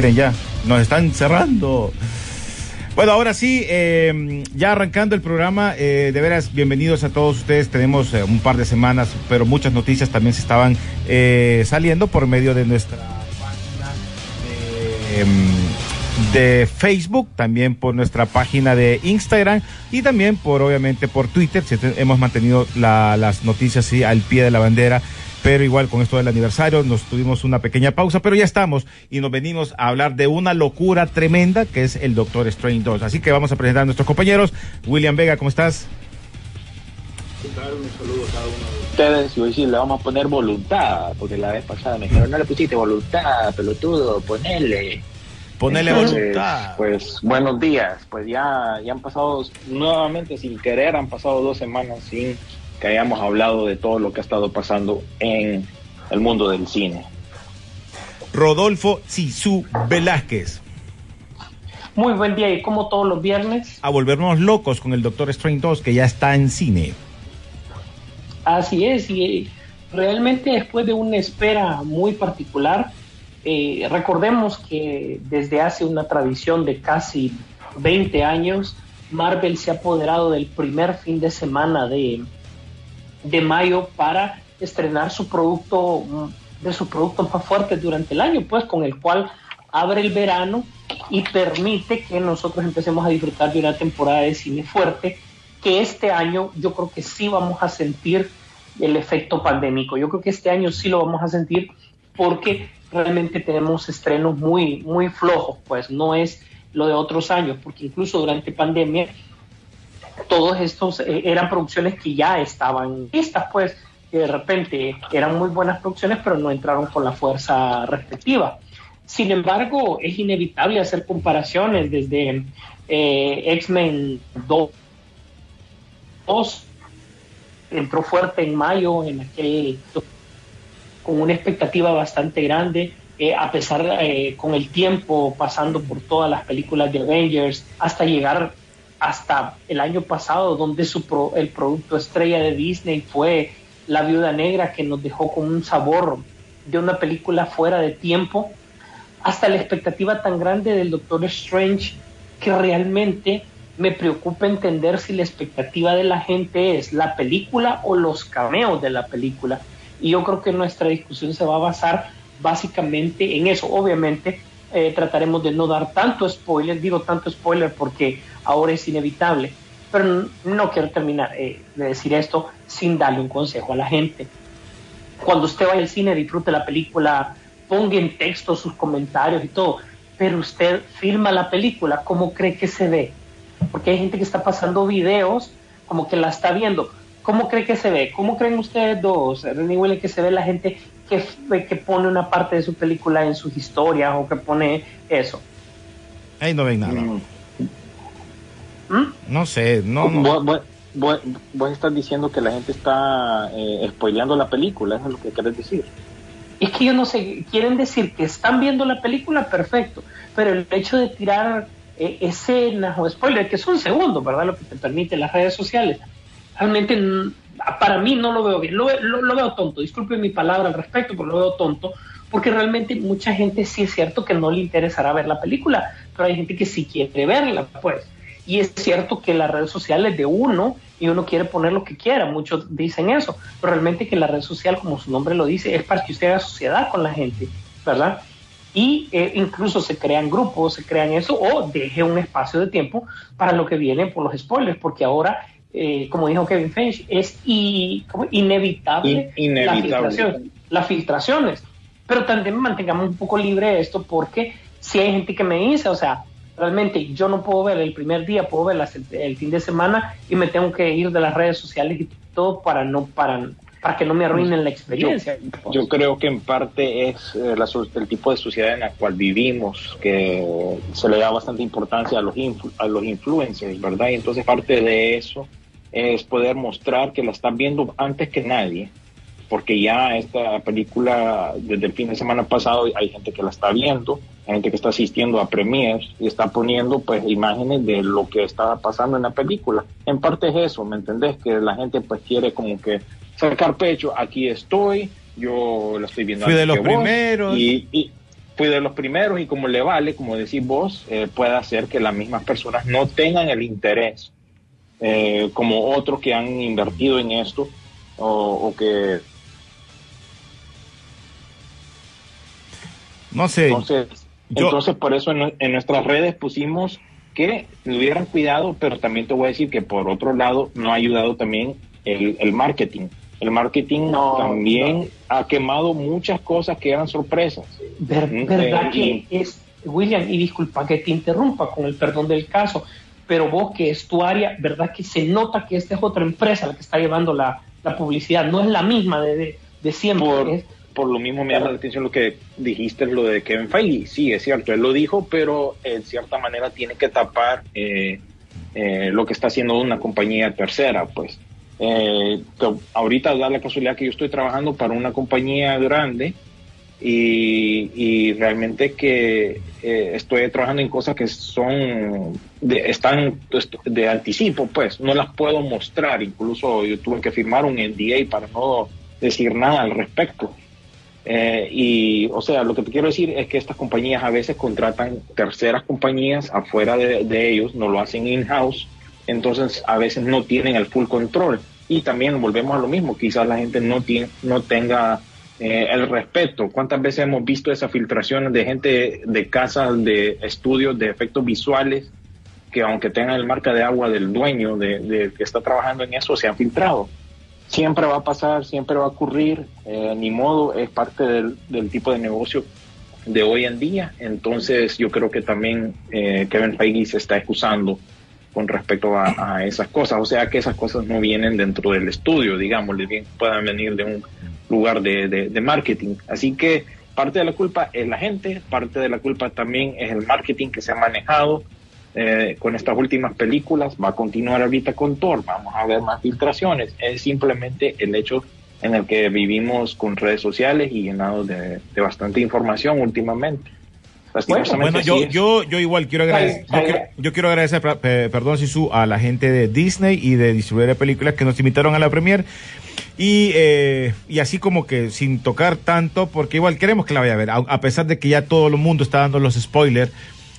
Quieren ya, nos están cerrando. Bueno, ahora sí, eh, ya arrancando el programa, eh, de veras, bienvenidos a todos ustedes. Tenemos eh, un par de semanas, pero muchas noticias también se estaban eh, saliendo por medio de nuestra página de, em, de Facebook, también por nuestra página de Instagram y también por, obviamente, por Twitter. Si Hemos mantenido la- las noticias al pie de la bandera. Pero igual con esto del aniversario nos tuvimos una pequeña pausa, pero ya estamos y nos venimos a hablar de una locura tremenda que es el Doctor Strange 2. Así que vamos a presentar a nuestros compañeros. William Vega, ¿cómo estás? ustedes y hoy sí le vamos a poner voluntad, porque la vez pasada me dijeron, no le pusiste voluntad, pelotudo, ponele. Ponele Entonces, voluntad. Pues buenos días, pues ya, ya han pasado, nuevamente sin querer, han pasado dos semanas sin que hayamos hablado de todo lo que ha estado pasando en el mundo del cine. Rodolfo Sisu Velázquez. Muy buen día y como todos los viernes, A volvernos locos con el Doctor Strange 2 que ya está en cine. así es, y realmente después de una espera muy particular, eh, recordemos que desde hace una tradición de casi 20 años, Marvel se ha apoderado del primer fin de semana de, de mayo para estrenar su producto, mm, de sus productos más fuertes durante el año, pues con el cual abre el verano y permite que nosotros empecemos a disfrutar de una temporada de cine fuerte que este año yo creo que sí vamos a sentir el efecto pandémico. Yo creo que este año sí lo vamos a sentir porque realmente tenemos estrenos muy, muy flojos, pues no es lo de otros años, porque incluso durante pandemia todos estos eh, eran producciones que ya estaban listas, pues de repente eran muy buenas producciones, pero no entraron con la fuerza respectiva. Sin embargo, es inevitable hacer comparaciones desde eh, X-Men 2, 2, entró fuerte en mayo, en aquel con una expectativa bastante grande, eh, a pesar eh, con el tiempo pasando por todas las películas de Avengers, hasta llegar hasta el año pasado, donde su el producto estrella de Disney fue La Viuda Negra, que nos dejó con un sabor de una película fuera de tiempo, hasta la expectativa tan grande del Doctor Strange, que realmente me preocupa entender si la expectativa de la gente es la película o los cameos de la película. Y yo creo que nuestra discusión se va a basar básicamente en eso. Obviamente eh, trataremos de no dar tanto spoiler, digo tanto spoiler porque ahora es inevitable, pero no quiero terminar eh, de decir esto sin darle un consejo a la gente. Cuando usted vaya al cine, disfrute la película, ponga en texto sus comentarios y todo, pero usted filma la película, ¿cómo cree que se ve? Porque hay gente que está pasando videos como que la está viendo. ¿Cómo cree que se ve? ¿Cómo creen ustedes dos, René que se ve la gente que, que pone una parte de su película en sus historias o que pone eso. Ahí no ven nada. Mm. ¿Mm? No sé, no, no. Vos, vos- vos- vos estás diciendo que la gente está eh, spoileando la película, eso es lo que querés decir. Es que yo no sé, quieren decir que están viendo la película, perfecto, pero el hecho de tirar eh, escenas o spoilers, que son segundos, ¿verdad? Lo que te permiten las redes sociales, realmente para mí no lo veo bien, lo, ve- lo- lo veo tonto, disculpen mi palabra al respecto, pero lo veo tonto, porque realmente mucha gente sí es cierto que no le interesará ver la película, pero hay gente que sí quiere verla, pues. Y es cierto que las redes sociales de uno y uno quiere poner lo que quiera, muchos dicen eso, pero realmente que la red social, como su nombre lo dice, es para que usted haga sociedad con la gente, ¿verdad? Y eh, incluso se crean grupos, se crean eso, o deje un espacio de tiempo para lo que viene por los spoilers, porque ahora, eh, como dijo Kevin Feige, es inevitable, In- inevitable. La filtración- las filtraciones. Pero también mantengamos un poco libre esto, porque si hay gente que me dice, o sea, realmente yo no puedo ver el primer día, puedo verlas el, el fin de semana y me tengo que ir de las redes sociales y todo para no para, para que no me arruinen la experiencia. Yo creo que en parte es eh, la el tipo de sociedad en la cual vivimos, que se le da bastante importancia a los, influ- a los influencers, ¿verdad? Y entonces parte de eso es poder mostrar que la están viendo antes que nadie, porque ya esta película desde el fin de semana pasado hay gente que la está viendo, hay gente que está asistiendo a premiers y está poniendo pues imágenes de lo que está pasando en la película. En parte es eso, ¿me entendés? Que la gente pues quiere como que sacar pecho, aquí estoy, yo la estoy viendo Fui de los primeros. y, y fui de los primeros y como le vale, como decís vos, eh, puede hacer que las mismas personas no tengan el interés eh, como otros que han invertido en esto o, o que No sé. entonces, yo- entonces por eso en, en nuestras redes pusimos que tuvieran cuidado, pero también te voy a decir que por otro lado no ha ayudado también el, el marketing. El marketing No, también ha quemado muchas cosas que eran sorpresas. Ver- Mm, verdad eh, que es, William, y disculpa que te interrumpa con el perdón del caso, pero vos que es tu área, verdad que se nota que esta es otra empresa la que está llevando la, la publicidad, no es la misma de, de, de siempre. por, es- por lo mismo me llama la atención lo que dijiste, lo de Kevin Feige. Sí, es cierto, él lo dijo, pero en cierta manera tiene que tapar eh, eh, lo que está haciendo una compañía tercera, pues. Eh, ahorita da la casualidad que yo estoy trabajando para una compañía grande y, realmente que eh, estoy trabajando en cosas que son de, están de anticipo, pues no las puedo mostrar. Incluso yo tuve que firmar un NDA para no decir nada al respecto. Eh, y, o sea, lo que te quiero decir es que estas compañías a veces contratan terceras compañías afuera de, ellos, no lo hacen in-house, entonces a veces no tienen el full control. Y también volvemos a lo mismo, quizás la gente no, tiene, no tenga eh, el respeto. ¿Cuántas veces hemos visto esas filtraciones de gente de casas, de estudios, de efectos visuales, que aunque tengan el marca de agua del dueño de que está trabajando en eso, se han filtrado? Siempre va a pasar, siempre va a ocurrir, eh, ni modo, es parte del, tipo de negocio de hoy en día. Entonces yo creo que también eh, Kevin Feige se está excusando con respecto a, esas cosas, o sea que esas cosas no vienen dentro del estudio, digamos, bien puedan venir de un lugar de marketing. Así que parte de la culpa es la gente, parte de la culpa también es el marketing que se ha manejado, eh, con estas últimas películas, va a continuar ahorita con Thor, vamos a ver más filtraciones, es simplemente el hecho en el que vivimos con redes sociales y llenados de, de bastante información últimamente. Bueno, bueno yo, yo, yo igual quiero agradecer, yo quiero, yo quiero agradecer, eh, perdón, Sisu, a la gente de Disney y de distribuidor de películas que nos invitaron a la premier. Y, eh, y así como que sin tocar tanto, porque igual queremos que la vaya a ver, a, a pesar de que ya todo el mundo está dando los spoilers,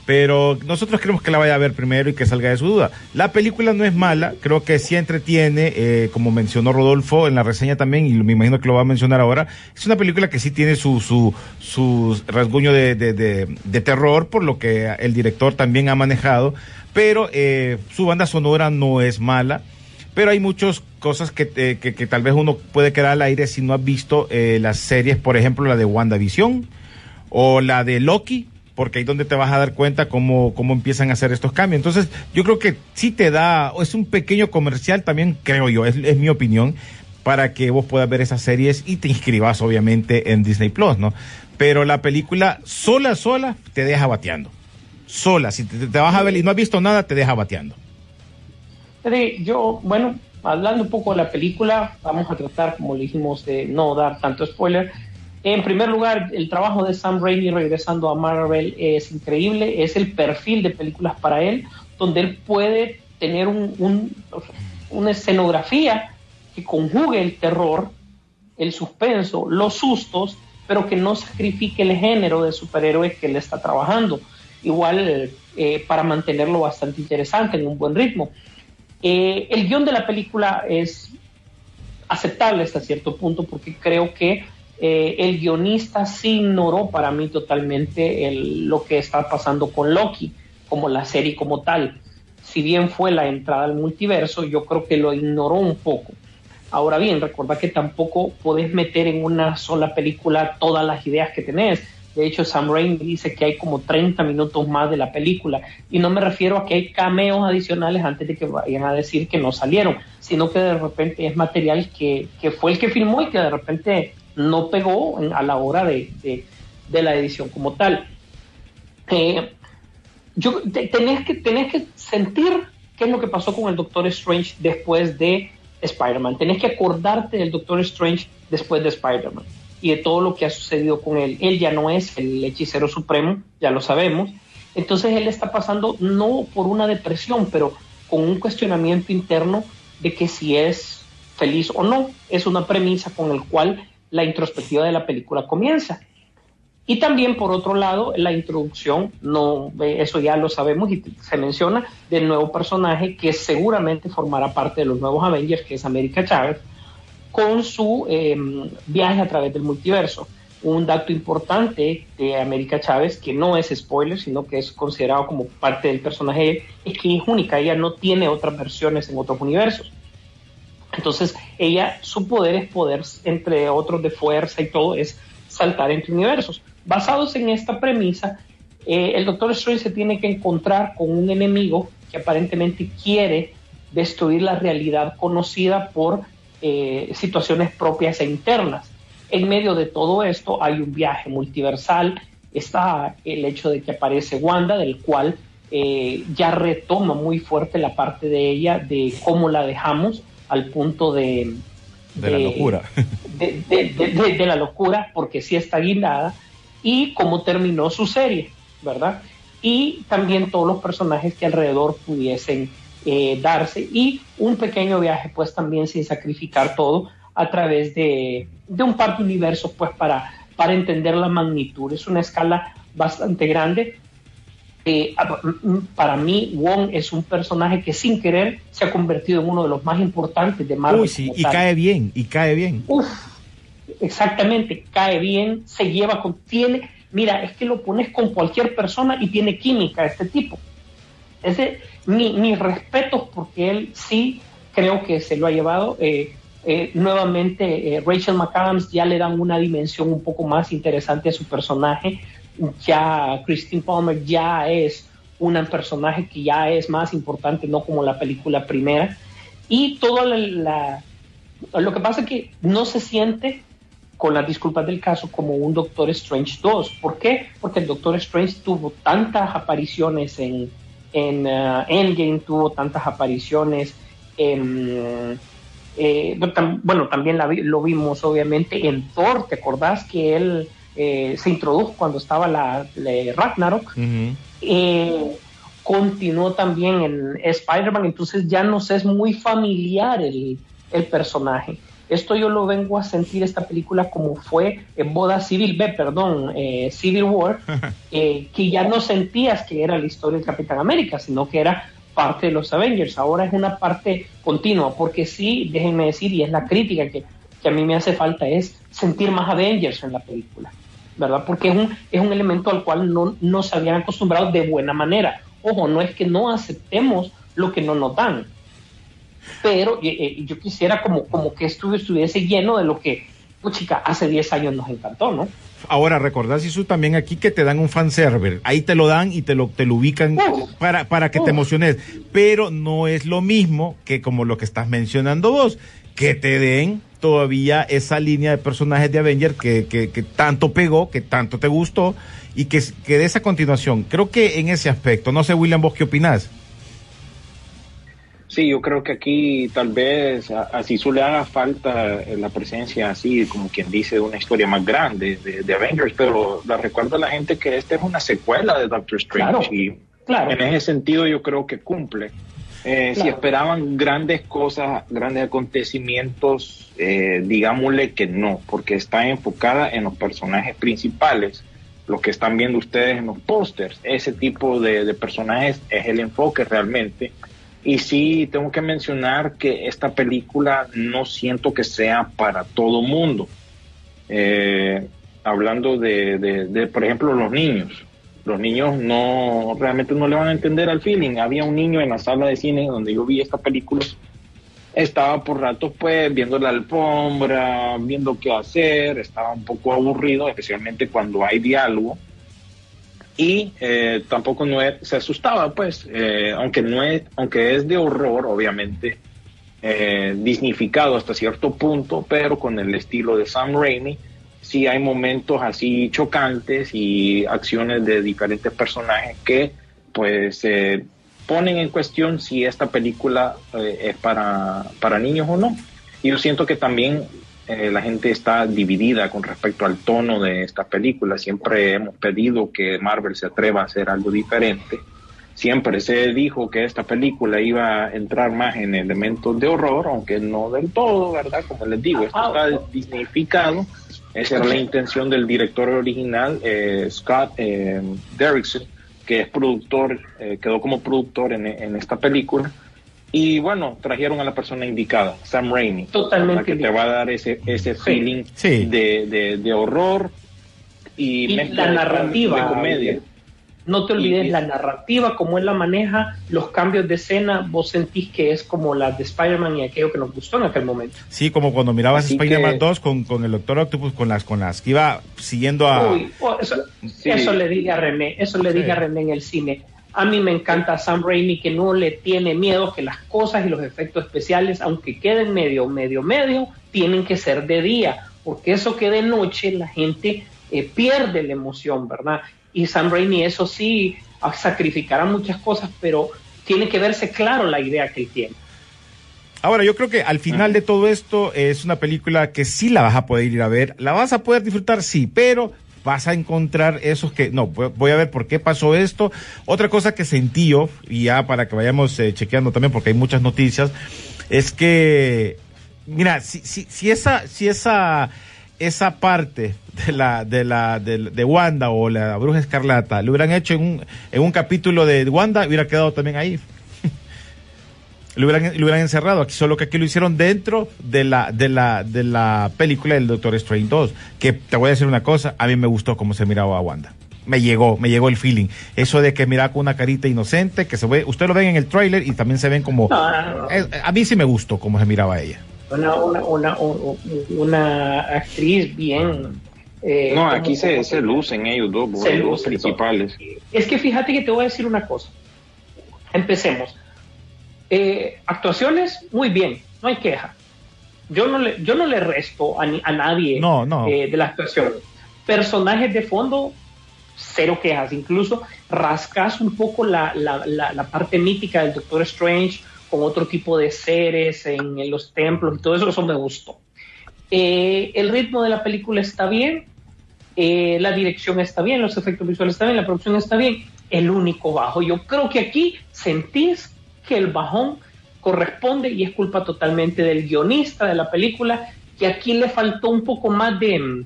pero nosotros queremos que la vaya a ver primero y que salga de su duda. La película no es mala, creo que sí entretiene, eh, como mencionó Rodolfo en la reseña también, y me imagino que lo va a mencionar ahora, es una película que sí tiene su, su, su rasguño de, de, de, de terror, por lo que el director también ha manejado, pero eh, su banda sonora no es mala, pero hay muchas cosas que, eh, que, que, tal vez uno puede quedar al aire si no ha visto eh, las series, por ejemplo, la de WandaVision o la de Loki, porque ahí donde te vas a dar cuenta cómo, cómo empiezan a hacer estos cambios. Entonces, yo creo que sí te da, es un pequeño comercial también, creo yo, es, es mi opinión, para que vos puedas ver esas series y te inscribas obviamente en Disney Plus, ¿no? Pero la película sola, sola, te deja bateando. Sola, si te, te vas a ver y no has visto nada, te deja bateando. Yo, bueno, hablando un poco de la película, vamos a tratar, como le dijimos, de no dar tanto spoiler. En primer lugar, el trabajo de Sam Raimi regresando a Marvel es increíble, es el perfil de películas para él, donde él puede tener un, una escenografía que conjugue el terror, el suspenso, los sustos, pero que no sacrifique el género de superhéroes que él está trabajando. Igual eh, para mantenerlo bastante interesante, en un buen ritmo. Eh, el guion de la película es aceptable hasta cierto punto porque creo que eh, el guionista sí ignoró para mí totalmente lo que está pasando con Loki, como la serie como tal. Si bien fue la entrada al multiverso, yo creo que lo ignoró un poco. Ahora bien, recuerda que tampoco podés meter en una sola película todas las ideas que tenés de hecho, Sam Raimi dice que hay como 30 minutos más de la película. Y no me refiero a que hay cameos adicionales antes de que vayan a decir que no salieron, sino que de repente es material que, fue el que filmó y que de repente no pegó a la hora de, la edición como tal. Eh, tenés, que, tenés que sentir qué es lo que pasó con el Doctor Strange después de Spider-Man. Tenés que acordarte del Doctor Strange después de Spider-Man y de todo lo que ha sucedido con él. Él ya no es el hechicero supremo, ya lo sabemos. Entonces él está pasando no por una depresión, pero con un cuestionamiento interno de que si es feliz o no. Es una premisa con el cual la introspectiva de la película comienza. Y también, por otro lado, la introducción, no, eso ya lo sabemos y se menciona, del nuevo personaje que seguramente formará parte de los nuevos Avengers, que es América Chávez, con su em, viaje a través del multiverso. Un dato importante de América Chávez, que no es spoiler, sino que es considerado como parte del personaje, es que es única, ella no tiene otras versiones en otros universos. Entonces, ella, su poder es poder, entre otros de fuerza y todo, es saltar entre universos. Basados en esta premisa, eh, el Doctor Strange se tiene que encontrar con un enemigo que aparentemente quiere destruir la realidad conocida por eh, situaciones propias e internas. En medio de todo esto hay un viaje multiversal, está el hecho de que aparece Wanda, del cual eh, ya retoma muy fuerte la parte de ella, de cómo la dejamos al punto de... De, la locura. De, la locura, porque sí está guindada, y cómo terminó su serie, ¿verdad? Y también todos los personajes que alrededor pudiesen eh, darse y un pequeño viaje pues también sin sacrificar todo a través de, un par de universos pues para, para entender la magnitud. Es una escala bastante grande. Eh, para mí, Wong es un personaje que sin querer se ha convertido en uno de los más importantes de Marvel. y cae bien, y cae bien. exactamente, cae bien, se lleva con, tiene, mira, es que lo pones con cualquier persona y tiene química este tipo. Ese, mi, mis respetos porque él sí creo que se lo ha llevado. Eh, eh, nuevamente, eh, Rachel McAdams ya le dan una dimensión un poco más interesante a su personaje. Ya Christine Palmer ya es un personaje que ya es más importante, no como la película primera. Y todo la, lo que pasa es que no se siente, con las disculpas del caso, como un Doctor Strange 2. ¿Por qué? Porque el Doctor Strange tuvo tantas apariciones en, en uh, Endgame tuvo tantas apariciones. En, eh, bueno, también lo vimos obviamente en Thor, ¿te acordás que él eh, se introdujo cuando estaba la, Ragnarok? Eh, continuó también en Spider-Man, entonces ya nos es muy familiar el, el personaje. Esto yo lo vengo a sentir esta película como fue en Boda Civil, B, perdón, eh, Civil War, que ya no sentías que era la historia del Capitán América, sino que era parte de los Avengers. Ahora es una parte continua, porque sí, déjenme decir, y es la crítica que, a mí me hace falta, es sentir más Avengers en la película, ¿verdad? Porque es un, es un elemento al cual no, no se habían acostumbrado de buena manera. Ojo, no es que no aceptemos lo que no nos dan, pero eh, eh, yo quisiera como, como que estuviese lleno de lo que chica, hace 10 años nos encantó, ¿no? Ahora, recordás, Isu, también aquí que te dan un fanserver. Ahí te lo dan y te lo, te lo ubican para, para que te emociones. Pero no es lo mismo que como lo que estás mencionando vos, que te den todavía esa línea de personajes de Avenger que, que, que tanto pegó, que tanto te gustó y que, que de esa continuación. Creo que en ese aspecto, no sé, William, vos qué opinás. Sí, yo creo que aquí tal vez así suele haga falta eh, la presencia así, como quien dice, de una historia más grande de, Avengers, pero la recuerda a la gente que esta es una secuela de Doctor Strange y en ese sentido yo creo que cumple. Eh, si esperaban grandes cosas, grandes acontecimientos, eh, digámosle que no, porque está enfocada en los personajes principales, lo que están viendo ustedes en los pósters. Ese tipo de personajes es el enfoque realmente y sí, tengo que mencionar que esta película no siento que sea para todo mundo. Eh, hablando de, por ejemplo, los niños. Los niños no, realmente no le van a entender al feeling. Había un niño en la sala de cine donde yo vi esta película. Estaba por rato pues viendo la alfombra, viendo qué hacer, estaba un poco aburrido, especialmente cuando hay diálogo y eh, tampoco no se asustaba, pues, eh, aunque no es, aunque es de horror, obviamente, eh, dignificado hasta cierto punto, pero con el estilo de Sam Raimi, sí hay momentos así chocantes y acciones de diferentes personajes que, pues, ponen en cuestión si esta película es para, para niños o no. Y yo siento que también eh, la gente está dividida con respecto al tono de esta película. Siempre hemos pedido que Marvel se atreva a hacer algo diferente. Siempre se dijo que esta película iba a entrar más en elementos de horror, aunque no del todo, ¿verdad? Como les digo, esto está dignificado. Esa era la intención del director original, eh, Scott eh, Derrickson, que es productor, eh, quedó como productor en, en esta película y bueno, trajeron a la persona indicada, Sam Raimi. Totalmente. que te va a dar ese, ese feeling De, de, horror y, la narrativa. De comedia. No te olvides la narrativa, cómo él la maneja, los cambios de escena, vos sentís que es como la de Spider-Man y aquello que nos gustó en aquel momento. Sí, como cuando mirabas Spider-Man 2 con, con, el Doctor Octopus, con las, con las que iba siguiendo a... Uy, oh, eso, eso, le dije a René, eso le dije a René en el cine a mí me encanta Sam Raimi que no le tiene miedo que las cosas y los efectos especiales, aunque queden medio, medio, medio, tienen que ser de día, porque eso que de noche la gente eh, pierde la emoción, ¿verdad? Y Sam Raimi eso sí sacrificará muchas cosas, pero tiene que verse claro la idea que él tiene. Ahora, yo creo que al final de todo esto es una película que sí la vas a poder ir a ver, la vas a poder disfrutar, sí, pero vas a encontrar esos que, no, voy a ver por qué pasó esto. Otra cosa que sentí yo, y ya para que vayamos eh, chequeando también, porque hay muchas noticias, es que, mira, si, si esa, si esa, esa parte de la, de la, de, Wanda o la Bruja Escarlata lo hubieran hecho en un, en un capítulo de Wanda, hubiera quedado también ahí lo hubieran, lo hubieran encerrado. Aquí, solo que aquí lo hicieron dentro de la, de la, de la película del Doctor Strange 2. Que te voy a decir una cosa, a mí me gustó cómo se miraba a Wanda. Me llegó, me llegó el feeling. Eso de que miraba con una carita inocente, que se ve, usted lo ven en el tráiler y también se ven como, a mí sí me gustó cómo se miraba ella. Una, una, una, una actriz bien, eh, no, aquí se, se, lucen ellos dos, los principales. Es que fíjate que te voy a decir una cosa. Empecemos. Eh, actuaciones, muy bien, no hay queja. Yo no le, yo no le resto a, a nadie eh, de la actuación. Personajes de fondo, cero quejas. Incluso rascas un poco la, parte mítica del Doctor Strange con otro tipo de seres en, los templos y todo eso, eso me gustó. Eh, el ritmo de la película está bien, la dirección está bien, los efectos visuales están bien, la producción está bien. El único bajo, yo creo que aquí sentís que el bajón corresponde y es culpa totalmente del guionista de la película, que aquí le faltó un poco más de,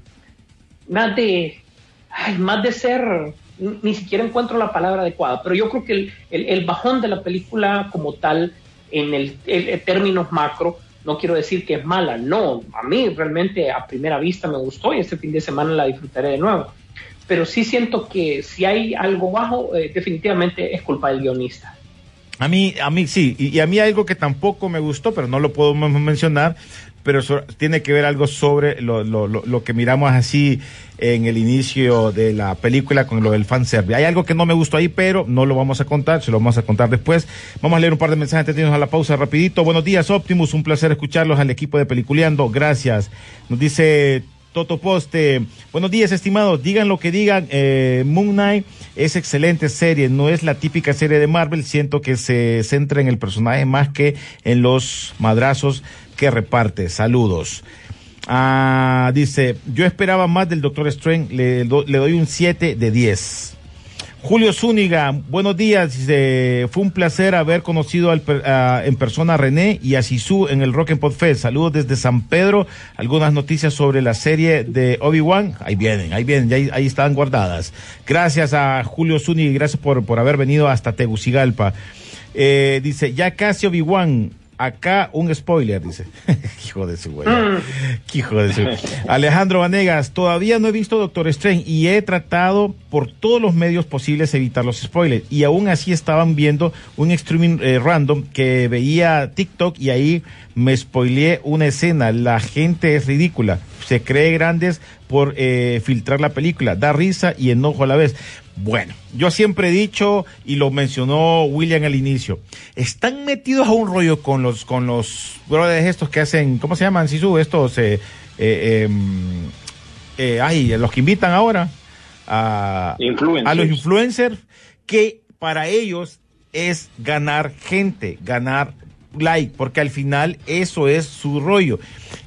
más de, ay, más de ser, ni siquiera encuentro la palabra adecuada, pero yo creo que el, bajón de la película como tal, en el, términos macro, no quiero decir que es mala, no, a mí realmente a primera vista me gustó y este fin de semana la disfrutaré de nuevo. Pero sí siento que si hay algo bajo, eh, definitivamente es culpa del guionista. A mí, a mí sí, y, a mí algo que tampoco me gustó, pero no lo puedo mencionar, pero tiene que ver algo sobre lo, lo, lo, que miramos así en el inicio de la película con lo del fanservice. Hay algo que no me gustó ahí, pero no lo vamos a contar, se lo vamos a contar después. Vamos a leer un par de mensajes antes a la pausa rapidito. Buenos días, Optimus, un placer escucharlos al equipo de Peliculeando. Gracias. Nos dice Toto Poste. Buenos días, estimados. Digan lo que digan. Eh, Moon Knight es excelente serie. No es la típica serie de Marvel. Siento que se centra en el personaje más que en los madrazos que reparte. Saludos. Ah, dice, yo esperaba más del Doctor Strange. Le, doy un 7 de 10. Julio Zúñiga, buenos días. fue un placer haber conocido en persona a René y a Sisu en el Rock and Pod Fest. Saludos desde San Pedro. Algunas noticias sobre la serie de Obi-Wan. Ahí vienen, ahí vienen, ahí, ahí están guardadas. Gracias a Julio Zúñiga y gracias por, por haber venido hasta Tegucigalpa. Eh, dice, ya casi Obi-Wan Acá un spoiler, dice. Hijo de su güey. Mm. Hijo de su. Alejandro Vanegas, todavía no he visto Doctor Strange y he tratado por todos los medios posibles evitar los spoilers. Y aún así estaban viendo un streaming eh, random que veía TikTok y ahí me spoileé una escena. La gente es ridícula. Se cree grandes por eh, filtrar la película. Da risa y enojo a la vez. Bueno, yo siempre he dicho, y lo mencionó William al inicio, están metidos a un rollo con los, con los brothers estos que hacen, ¿cómo se llaman, Sisu? Estos, eh, eh, em, eh, ay, los que invitan ahora a, a los influencers, que para ellos es ganar gente, ganar like, porque al final eso es su rollo.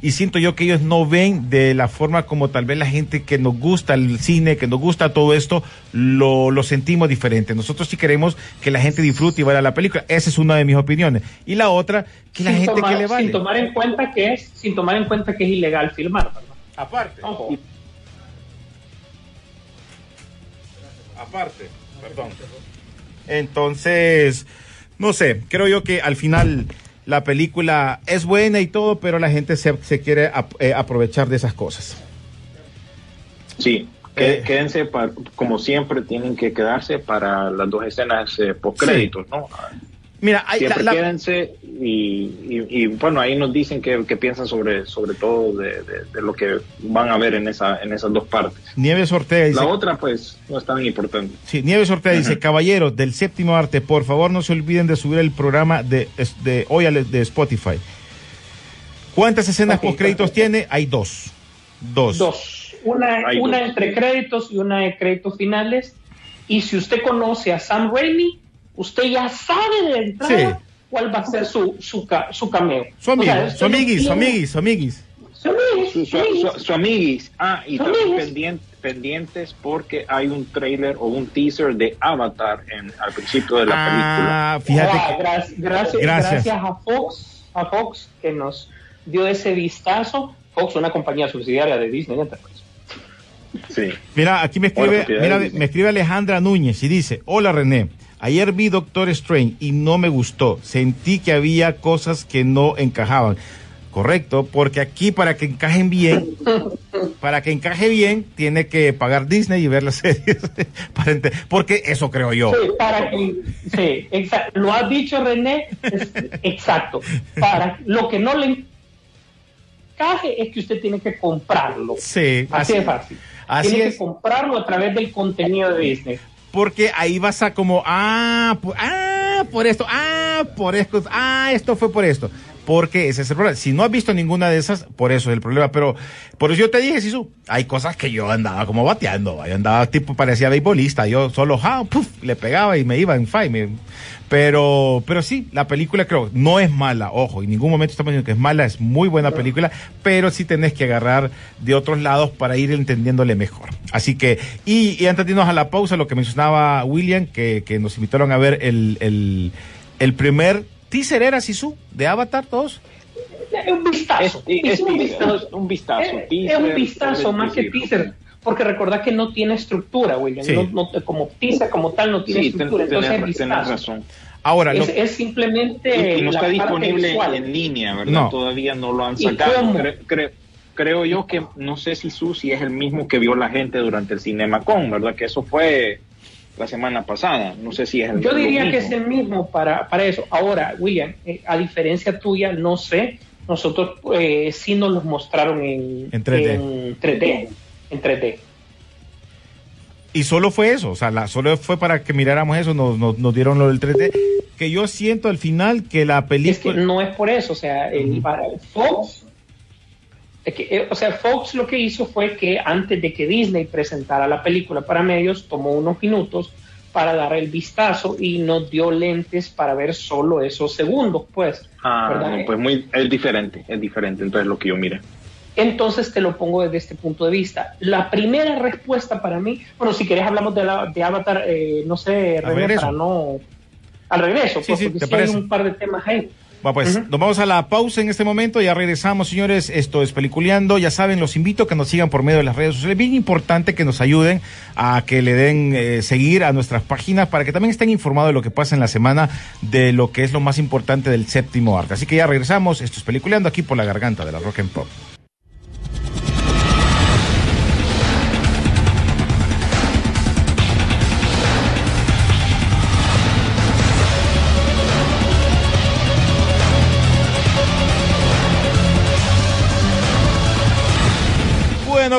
Y siento yo que ellos no ven de la forma como tal vez la gente que nos gusta el cine, que nos gusta todo esto, lo, lo sentimos diferente. Nosotros sí queremos que la gente disfrute y vaya a la película. Esa es una de mis opiniones. Y la otra, que la gente que le vale. Sin tomar en cuenta que es, sin tomar en cuenta que es ilegal filmar, Aparte. Aparte, perdón. Entonces, no sé, creo yo que al final la película es buena y todo, pero la gente se, se quiere eh, aprovechar de esas cosas. Sí, eh, quédense, como siempre, tienen que quedarse para las dos escenas eh, post créditos, ¿no? Mira, siempre quédense y, bueno, ahí nos dicen que, piensan sobre, sobre todo de, lo que van a ver en, esa, en esas dos partes. Nieves Ortega dice... La otra, pues, no es tan importante. Sí, Nieves Ortega dice, caballeros del séptimo arte, por favor no se olviden de subir el programa de, de hoy de Spotify. ¿Cuántas escenas post créditos tiene? Hay dos. Dos. Dos. Una, una entre créditos y una de créditos finales. Y si usted conoce a Sam Raimi, usted ya sabe de entrada cuál va a ser su, su, su cameo. Su amigo, su amiguis, su amiguis, su amiguis. Su amiguis. Ah, y también pendientes porque hay un trailer o un teaser de Avatar en, al principio de la ah, película. Fíjate que... gracias, gracias, gracias, a Fox, a Fox que nos dio ese vistazo. Fox, una compañía subsidiaria de Disney Enterprise. Sí. Mira, aquí me escribe, mira, me escribe Alejandra Núñez y dice, hola René, Ayer vi Doctor Strange y no me gustó. Sentí que había cosas que no encajaban. Correcto, porque aquí para que encajen bien, para que encaje bien, tiene que pagar Disney y ver las series. porque eso creo yo. Sí, para que, sí, exacto. Lo ha dicho René, exacto. Para lo que no le encaje es que usted tiene que comprarlo. Sí, así, es fácil. tiene que comprarlo a través del contenido de Disney porque ahí vas a como, ah, ah, por esto, ah, por esto, ah, esto fue por esto. Porque ese es el problema. Si no has visto ninguna de esas, por eso es el problema. Pero por eso yo te dije, Sisu, hay cosas que yo andaba como bateando. Yo andaba tipo, parecía beisbolista. Yo solo, ah, puff, le pegaba y me iba en five. Pero, pero sí, la película creo, no es mala, ojo, en ningún momento estamos diciendo que es mala, es muy buena película, pero sí tenés que agarrar de otros lados para ir entendiéndole mejor. Así que, y, antes de irnos a la pausa, lo que mencionaba William, que, que nos invitaron a ver el, el, el primer teaser, ¿era Sisu? ¿De Avatar todos? Un vistazo. Es, un vistazo. Un vistazo. Es, un vistazo más que teaser porque recordad que no tiene estructura, William. No, como teaser, como tal, no tiene estructura. Entonces, razón. Ahora, es, simplemente. Y, no está disponible en línea, ¿verdad? Todavía no lo han sacado. creo yo que no sé si Susi es el mismo que vio la gente durante el CinemaCon, ¿verdad? Que eso fue la semana pasada. No sé si es el Yo diría que es el mismo para, para eso. Ahora, William, eh, a diferencia tuya, no sé nosotros eh, sí nos los mostraron en, En 3D. en 3D. En 3D. Y solo fue eso, o sea, la, solo fue para que miráramos eso, nos, nos, nos dieron lo del 3D. Que yo siento al final que la Es que película. no es por eso, o sea, el, para Fox, es que, eh, o sea, Fox lo que hizo fue que antes de que Disney presentara la película para medios, tomó unos minutos para dar el vistazo y nos dio lentes para ver solo esos segundos, pues. Ah, ¿verdad? pues muy, es diferente, es diferente entonces lo que yo mire. Entonces te lo pongo desde este punto de vista. La primera respuesta para mí, bueno, si querés hablamos de, la, de Avatar, eh, no sé, René, para no... Al regreso, Sí, pues, sí, porque ¿te sí hay un par de temas ahí. Va, pues nos vamos a la pausa en este momento, ya regresamos, señores. Esto es Peliculeando. Ya saben, los invito a que nos sigan por medio de las redes sociales. Bien importante que nos ayuden a que le den eh, seguir a nuestras páginas para que también estén informados de lo que pasa en la semana, de lo que es lo más importante del séptimo arte. Así que ya regresamos. Esto es Peliculeando aquí por la garganta de la Rock and Pop.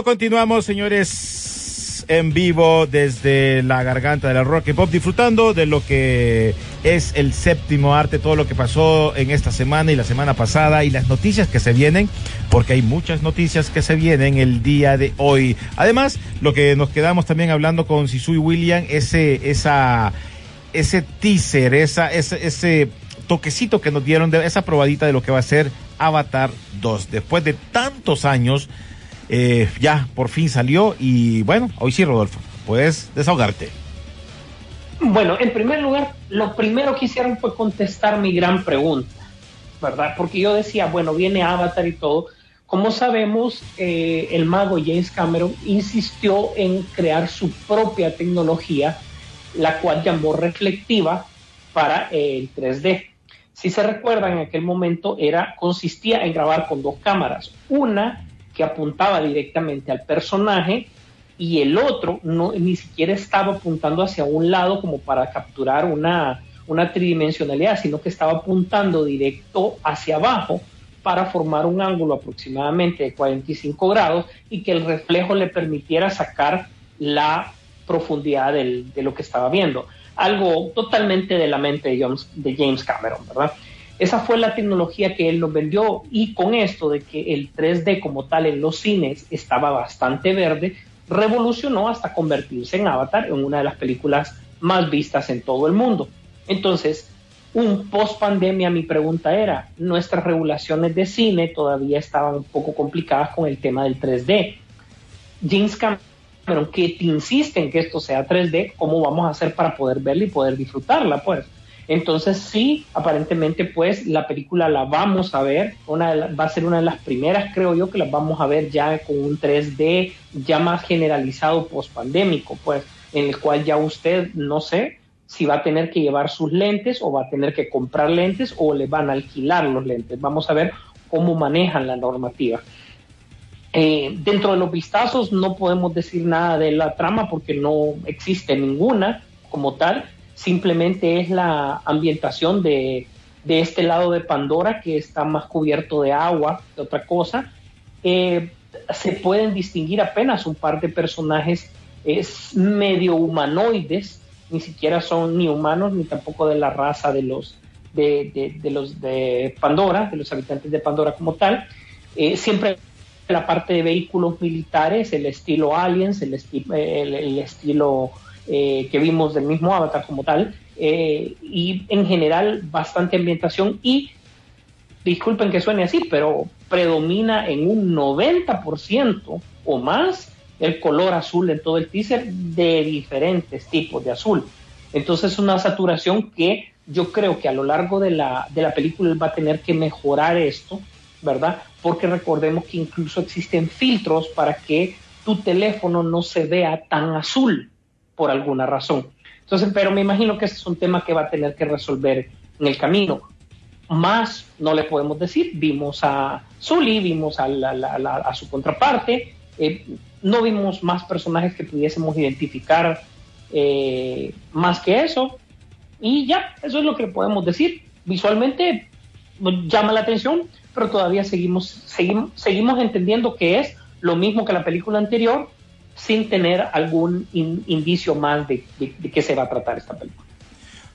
Continuamos, señores, en vivo desde la garganta de la rock and pop, disfrutando de lo que es el séptimo arte, todo lo que pasó en esta semana y la semana pasada y las noticias que se vienen, porque hay muchas noticias que se vienen el día de hoy. Además, lo que nos quedamos también hablando con Sisu y William, ese, esa, ese teaser, esa, ese, ese toquecito que nos dieron de esa probadita de lo que va a ser Avatar 2. Después de tantos años, eh, ya por fin salió y bueno, hoy sí, Rodolfo, puedes desahogarte. Bueno, en primer lugar, lo primero que hicieron fue contestar mi gran pregunta, ¿verdad? Porque yo decía, bueno, viene Avatar y todo. Como sabemos, eh, el mago James Cameron insistió en crear su propia tecnología, la cual llamó reflectiva para eh, el 3D. Si se recuerdan, en aquel momento era, consistía en grabar con dos cámaras. Una que apuntaba directamente al personaje y el otro no, ni siquiera estaba apuntando hacia un lado como para capturar una, una tridimensionalidad, sino que estaba apuntando directo hacia abajo para formar un ángulo aproximadamente de 45 grados y que el reflejo le permitiera sacar la profundidad del- de lo que estaba viendo. Algo totalmente de la mente de James, de James Cameron, ¿verdad? Esa fue la tecnología que él nos vendió y con esto de que el 3D como tal en los cines estaba bastante verde, revolucionó hasta convertirse en Avatar en una de las películas más vistas en todo el mundo. Entonces, un post pandemia, mi pregunta era, nuestras regulaciones de cine todavía estaban un poco complicadas con el tema del 3D. James Cameron, que te insiste en que esto sea 3D, ¿cómo vamos a hacer para poder verla y poder disfrutarla? Pues entonces sí, aparentemente pues la película la vamos a ver, una la- va a ser una de las primeras creo yo que las vamos a ver ya con un 3D ya más generalizado post pandémico, pues en el cual ya usted no sé si va a tener que llevar sus lentes o va a tener que comprar lentes o le van a alquilar los lentes. Vamos a ver cómo manejan la normativa. Eh, dentro de los vistazos no podemos decir nada de la trama porque no existe ninguna como tal, simplemente es la ambientación de, de este lado de Pandora que está más cubierto de agua que otra cosa. Eh, se pueden distinguir apenas un par de personajes es medio humanoides, ni siquiera son ni humanos ni tampoco de la raza de los de, de- los de Pandora, de los habitantes de Pandora como tal. Eh, siempre la parte de vehículos militares, el estilo Aliens, el- el estilo eh, que vimos del mismo Avatar como tal, eh, y en general bastante ambientación y disculpen que suene así, pero predomina en un 90% o más el color azul en todo el teaser de diferentes tipos de azul. Entonces es una saturación que yo creo que a lo largo de la, de la película va a tener que mejorar esto, ¿verdad? Porque recordemos que incluso existen filtros para que tu teléfono no se vea tan azul por alguna razón. Entonces, pero me imagino que ese es un tema que va a tener que resolver en el camino. Más no le podemos decir. Vimos a Zully, vimos a, su contraparte, eh, no vimos más personajes que pudiésemos identificar eh, más que eso. Y ya, eso es lo que podemos decir. Visualmente llama la atención, pero todavía seguimos, seguimos, seguimos entendiendo que es lo mismo que la película anterior, sin tener algún indicio más de, de, qué se va a tratar esta película.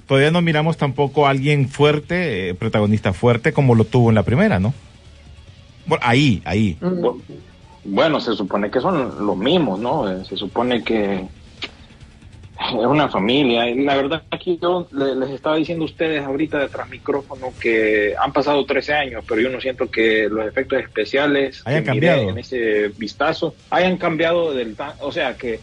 Todavía no miramos tampoco a alguien fuerte, eh, protagonista fuerte, como lo tuvo en la primera, ¿no? Bueno, ahí, ahí. Mm. Bueno, se supone que son los mismos, ¿no? Eh, se supone que es una familia. La verdad, aquí yo les estaba diciendo a ustedes ahorita detrás micrófono que han pasado 13 años, pero yo no siento que los efectos especiales hayan cambiado en ese vistazo hayan cambiado del. O sea, que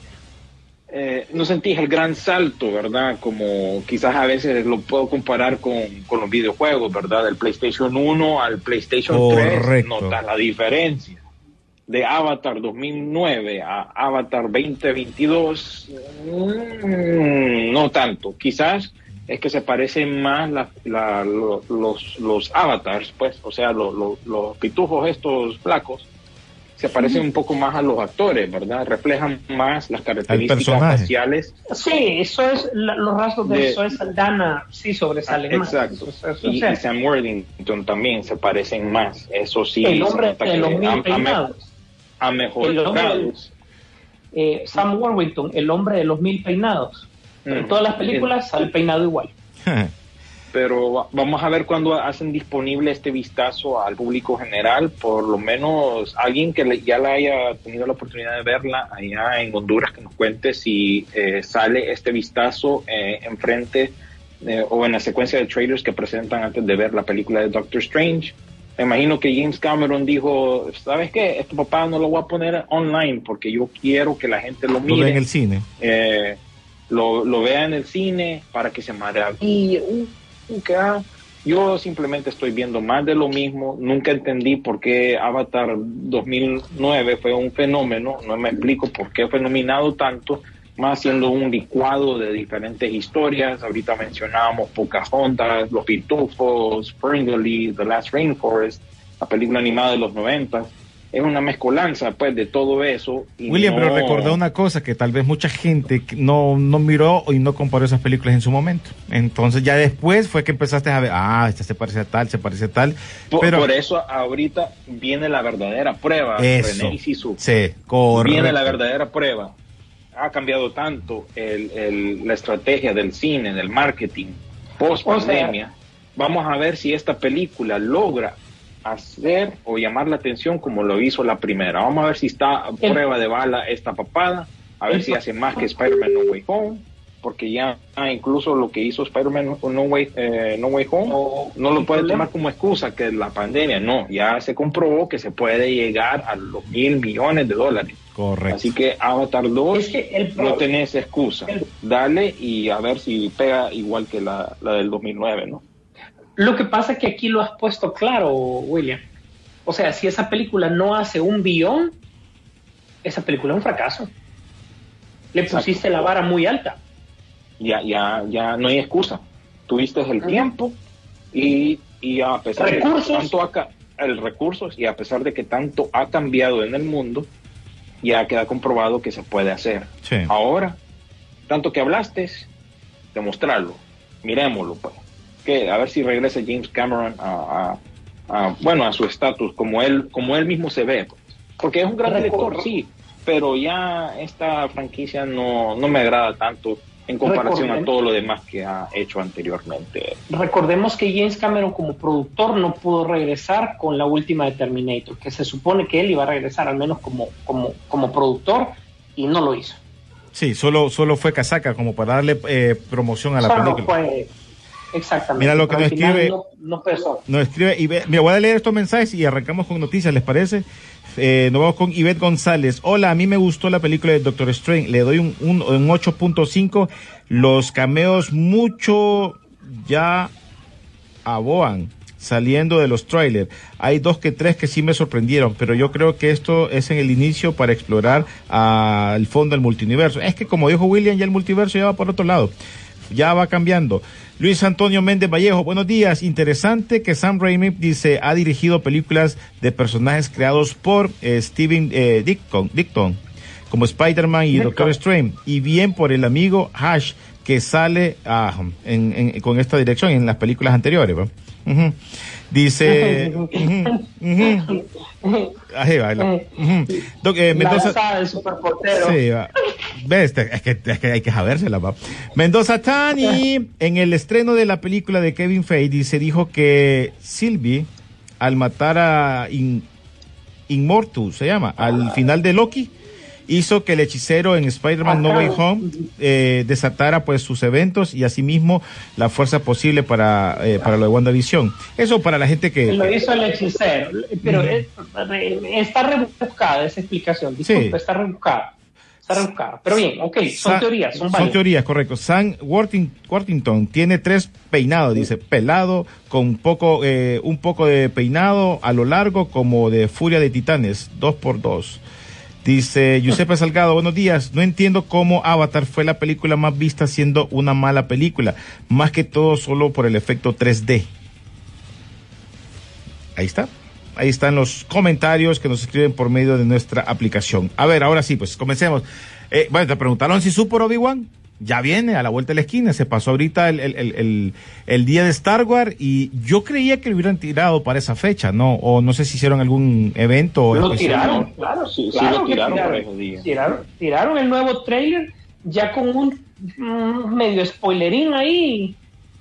eh, no sentís el gran salto, ¿verdad? Como quizás a veces lo puedo comparar con, con los videojuegos, ¿verdad? Del PlayStation 1 al PlayStation 3, notas la diferencia de Avatar 2009 a Avatar 2022, mm, no tanto. Quizás es que se parecen más los, los avatars, pues, o sea, los, los pitujos estos flacos, se parecen un poco más a los actores, ¿verdad? Reflejan más las características faciales. Sí, eso es, los rasgos de, eso es Dana, sí sobresalen más. Exacto. y, Sam Worthington también se parecen más, eso sí. El hombre de los mil peinados a mejor eh, Sam Worthington, el hombre de los mil peinados. En todas las películas sale peinado igual. Pero vamos a ver cuando hacen disponible este vistazo al público general, por lo menos alguien que ya la haya tenido la oportunidad de verla allá en Honduras, que nos cuente si eh, sale este vistazo eh, enfrente eh, o en la secuencia de trailers que presentan antes de ver la película de Doctor Strange me imagino que James Cameron dijo, ¿sabes qué? Este papá no lo voy a poner online porque yo quiero que la gente lo mire. Lo vea en el cine. Eh, lo, vea en el cine para que se maraville. Uh, uh, yo simplemente estoy viendo más de lo mismo. Nunca entendí por qué Avatar 2009 fue un fenómeno. No me explico por qué fue nominado tanto más siendo un licuado de diferentes historias. Ahorita mencionábamos Pocahontas, Los Pitufos, Springly, The Last Rainforest, la película animada de los 90. Es una mezcolanza, pues, de todo eso. William, pero recordé una cosa, que tal vez mucha gente no, no miró y no comparó esas películas en su momento. Entonces ya después fue que empezaste a ver, ah, esta se parece a tal, se parece a tal. Por, pero... por eso ahorita viene la verdadera prueba, eso. René Sí, correcto. Viene la verdadera prueba ha cambiado tanto la estrategia del cine, del marketing, post pandemia, vamos a ver si esta película logra hacer o llamar la atención como lo hizo la primera. Vamos a ver si está a prueba de bala esta papada, a ver si hace más que Spider-Man No Way Home, porque ya incluso lo que hizo Spider-Man No Way, eh, no Way Home no, lo puede tomar como excusa que la pandemia, no, ya se comprobó que se puede llegar a los mil millones de dólares. Correcto. Así que Avatar 2 no tenés excusa. Dale y a ver si pega igual que la, del 2009, ¿no? Lo que pasa es que aquí lo has puesto claro, William. O sea, si esa película no hace un billón, esa película es un fracaso. Le pusiste la vara muy alta. Ya, ya, ya no hay excusa. Tuviste el tiempo y, y, a pesar de que tanto ha, el recursos y a pesar de que tanto ha cambiado en el mundo, ya queda comprobado que se puede hacer. Ahora, tanto que hablaste, demostrarlo, miremoslo, pues. Que a ver si regresa James Cameron a, bueno, a su estatus, como él, como él mismo se ve. Pues. Porque es un gran director, sí, pero ya esta franquicia no, no me agrada tanto en comparación a todo lo demás que ha hecho anteriormente. Recordemos que James Cameron como productor no pudo regresar con la última de Terminator, que se supone que él iba a regresar al menos como, como, como productor y no lo hizo. Sí, solo, solo fue casaca como para darle eh, promoción a la película. Exactamente. Mira lo que nos escribe. No, nos escribe mira, voy a leer estos mensajes y arrancamos con noticias, ¿les parece? Eh, nos vamos con Ivette González. Hola, a mí me gustó la película de Doctor Strange. Le doy un, un, 8.5. Los cameos mucho ya aboan saliendo de los trailers. Hay dos que tres que sí me sorprendieron, pero yo creo que esto es en el inicio para explorar al fondo del multiverso. Es que como dijo William, ya el multiverso ya va por otro lado. Ya va cambiando. Luis Antonio Méndez Vallejo, buenos días. Interesante que Sam Raimi dice ha dirigido películas de personajes creados por eh, Steven eh, Dicton, como Spider-Man y Doctor Strange, y bien por el amigo Hash que sale ah, con esta dirección en las películas anteriores. Dice. Ahí baila. Eh, Mendoza. Sí, ¿Ves? Es que, es que hay que sabérsela, papá. Mendoza Tani, en el estreno de la película de Kevin Feige, se dijo que Sylvie, al matar a In, Inmortus, se llama, al final de Loki, hizo que el hechicero en Spider-Man No Way Home eh, desatara pues sus eventos y asimismo la fuerza posible para, eh, para lo de WandaVision. Eso para la gente que... Lo hizo el hechicero, pero está rebuscada esa explicación, disculpe, está rebuscada. Está rebuscada. Pero bien, ok, son teorías, son, son teorías, correcto. Sam Worthington tiene tres peinados, dice, pelado, con poco, eh, un poco de peinado a lo largo como de Furia de Titanes, dos por dos. Dice Giuseppe Salgado, buenos días. No entiendo cómo Avatar fue la película más vista siendo una mala película, más que todo solo por el efecto 3D. Ahí está. Ahí están los comentarios que nos escriben por medio de nuestra aplicación. A ver, ahora sí, pues comencemos. Eh, bueno, te preguntaron si supo Obi-Wan ya viene a la vuelta de la esquina. Se pasó ahorita el, el, el, el, día de Star Wars y yo creía que lo hubieran tirado para esa fecha, ¿no? O no sé si hicieron algún evento. Lo tiraron, claro, sí, sí lo tiraron, tiraron, esos días. Tiraron, el nuevo trailer ya con un, medio spoilerín ahí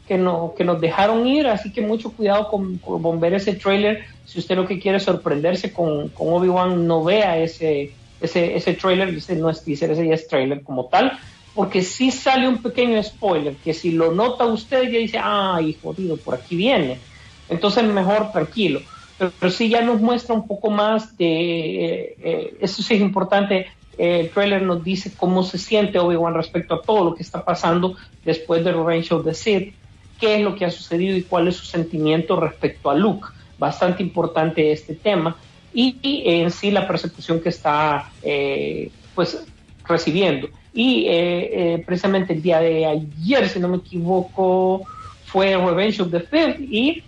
que, no, que nos dejaron ir, así que mucho cuidado con, con ver ese trailer. Si usted lo que quiere es sorprenderse con, con Obi-Wan, no vea ese, ese, ese trailer, ese no es teaser, ese ya es trailer como tal porque si sale un pequeño spoiler que si lo nota usted ya dice, ay, jodido, por aquí viene. Entonces mejor tranquilo. Pero, sí ya nos muestra un poco más de, eh, eh, eso sí es importante, el trailer nos dice cómo se siente Obi-Wan respecto a todo lo que está pasando después de Revenge of the Sith, qué es lo que ha sucedido y cuál es su sentimiento respecto a Luke. Bastante importante este tema y, en sí la persecución que está eh, pues recibiendo. Y eh, eh, precisamente el día de ayer, si no me equivoco, fue Revenge of the Fifth y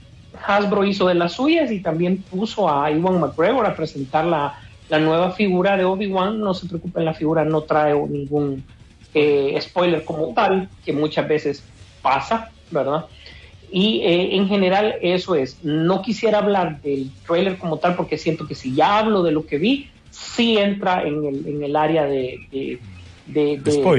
Hasbro hizo de las suyas y también puso a Iwan McGregor a presentar la, nueva figura de Obi-Wan. No se preocupen, la figura no trae ningún eh, spoiler como tal, que muchas veces pasa, ¿verdad? Y en general eso es. No quisiera hablar del trailer como tal porque siento que si ya hablo de lo que vi, sí entra en el, en el área de,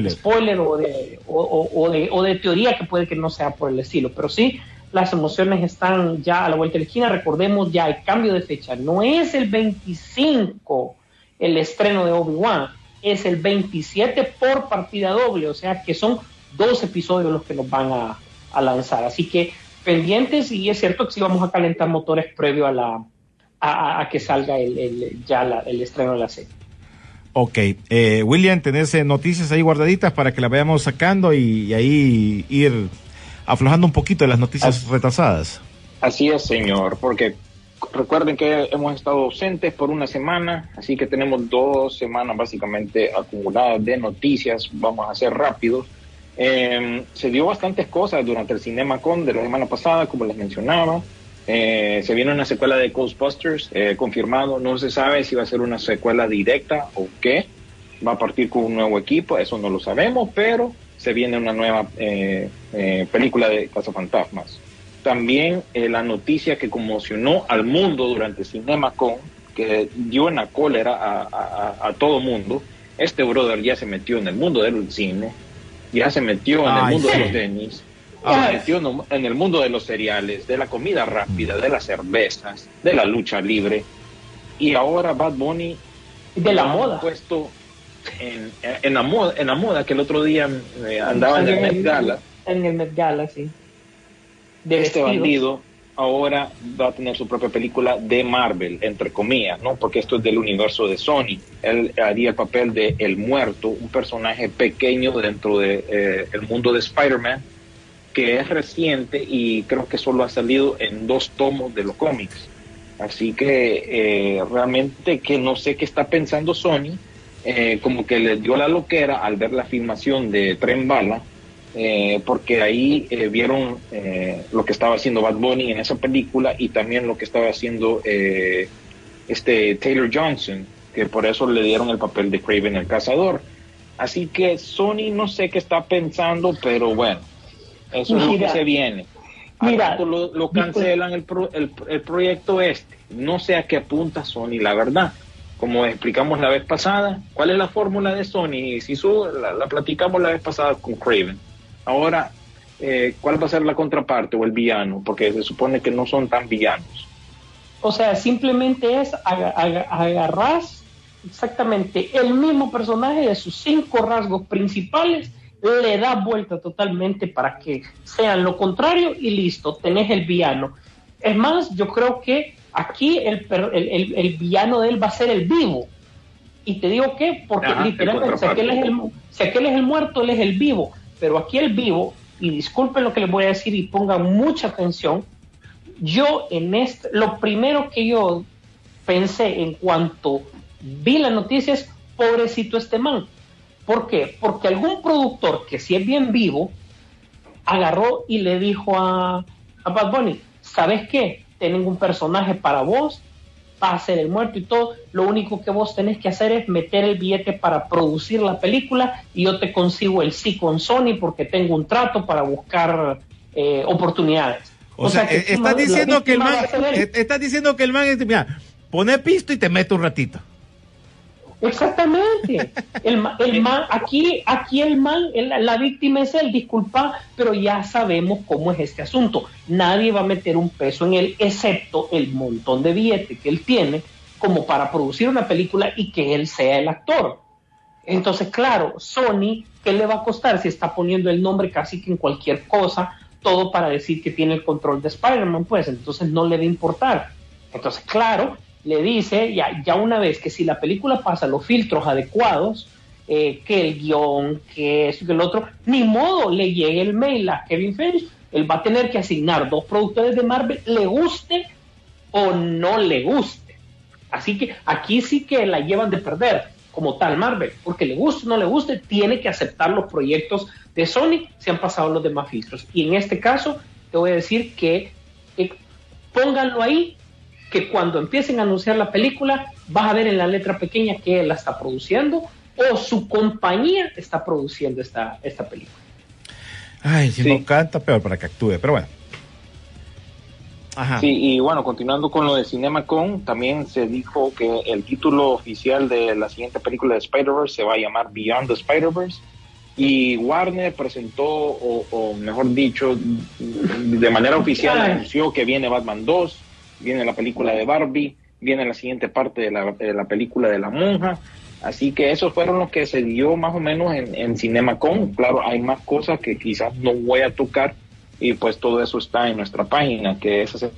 spoiler, o, de, o, de, o de teoría que puede que no sea por el estilo, pero sí las emociones están ya a la vuelta de la esquina. Recordemos ya el cambio de fecha. No es el 25 el estreno de Obi-Wan, es el 27 por partida doble, o sea que son dos episodios los que nos van a, lanzar. Así que pendientes y es cierto que sí vamos a calentar motores previo a la a, que salga el, ya el estreno de la serie. Ok, eh, William, tenés eh, noticias ahí guardaditas para que las vayamos sacando y, ahí ir aflojando un poquito de las noticias retrasadas. Así es, señor, porque recuerden que hemos estado ausentes por una semana, así que tenemos dos semanas básicamente acumuladas de noticias, vamos a ser rápidos. Em, se dio bastantes cosas durante el CinemaCon de la semana pasada, como les mencionaba. Eh, se viene una secuela de Ghostbusters, eh, confirmado. No se sabe si va a ser una secuela directa o qué. Va a partir con un nuevo equipo, eso no lo sabemos, pero se viene una nueva eh, película de Fantasmas. También la noticia que conmocionó al mundo durante CinemaCon, que dio una cólera a, a, todo mundo. Este brother ya se metió en el mundo del cine, ya se metió en el mundo de los tenis En el mundo de los cereales, de la comida rápida, de las cervezas, de la lucha libre. Y ahora Bad Bunny de la moda puesto en, en, la moda, en la moda que el otro día eh, andaba en, el Met Gala. En el Met Gala, sí. De este bandido ahora va a tener su propia película de Marvel, entre comillas, ¿no? Porque esto es del universo de Sony. Él haría el papel de El Muerto, un personaje pequeño dentro del de, eh, mundo de Spider-Man que es reciente y creo que solo ha salido en dos tomos de los cómics. Así que eh, realmente que no sé qué está pensando Sony, eh, como que le dio la loquera al ver la filmación de Tren Bala, eh, porque ahí vieron lo que estaba haciendo Bad Bunny en esa película y también lo que estaba haciendo este Taylor Johnson, que por eso le dieron el papel de Craven el Cazador. Así que Sony no sé qué está pensando, pero bueno, eso es lo que se viene. Mira, lo, lo cancelan el, el, el, proyecto este. No sé a qué apunta Sony, la verdad. Como explicamos la vez pasada, ¿cuál es la fórmula de Sony? Si la, la platicamos la vez pasada con Craven. Ahora, eh, ¿cuál va a ser la contraparte o el villano? Porque se supone que no son tan villanos. O sea, simplemente es agarrar exactamente el mismo personaje de sus cinco rasgos principales le da vuelta totalmente para que sean lo contrario y listo, tenés el villano. Es más, yo creo que aquí el, el, villano de él va a ser el vivo. Y te digo que, porque literalmente, si aquel, es el, si aquel es el muerto, él es el vivo. Pero aquí el vivo, y disculpen lo que les voy a decir y pongan mucha atención, yo en este, lo primero que yo pensé en cuanto vi la noticia es, pobrecito este man, ¿Por qué? Porque algún productor que si es bien vivo, agarró y le dijo a, a Bad Bunny, ¿sabes qué? Tienen un personaje para vos, va a ser el muerto y todo, lo único que vos tenés que hacer es meter el billete para producir la película y yo te consigo el sí con Sony porque tengo un trato para buscar eh, oportunidades. O, sea, estás diciendo que el man, estás diciendo que el man, mira, pone pisto y te mete un ratito. Exactamente. El, el man, aquí, aquí el man, la víctima es él, disculpa, pero ya sabemos cómo es este asunto. Nadie va a meter un peso en él, excepto el montón de billete que él tiene como para producir una película y que él sea el actor. Entonces, claro, Sony, ¿qué le va a costar si está poniendo el nombre casi que en cualquier cosa, todo para decir que tiene el control de Spider-Man? Pues entonces no le va a importar. Entonces, claro, le dice, ya, ya una vez que si la película pasa los filtros adecuados, eh, que el guion, que eso, que el otro, ni modo le llegue el mail a Kevin Feige, él va a tener que asignar dos productores de Marvel, le guste o no le guste. Así que aquí sí que la llevan de perder, como tal Marvel, porque le guste o no le guste, tiene que aceptar los proyectos de Sony, se han pasado los demás filtros. Y en este caso, te voy a decir que eh, pónganlo ahí que cuando empiecen a anunciar la película vas a ver en la letra pequeña que él la está produciendo o su compañía está produciendo esta, esta película. Ay, si no canta, peor para que actúe, pero bueno. Ajá. Sí, y bueno, continuando con lo de CinemaCon, también se dijo que el título oficial de la siguiente película de Spider-Verse se va a llamar Beyond the Spider-Verse. Y Warner presentó, o, o, mejor dicho, de manera oficial anunció que viene Batman 2, viene la película de Barbie, viene la siguiente parte de la, de la película de la monja. Así que esos fueron los que se dio más o menos en, en CinemaCon. Claro, hay más cosas que quizás no voy a tocar y pues todo eso está en nuestra página, que esa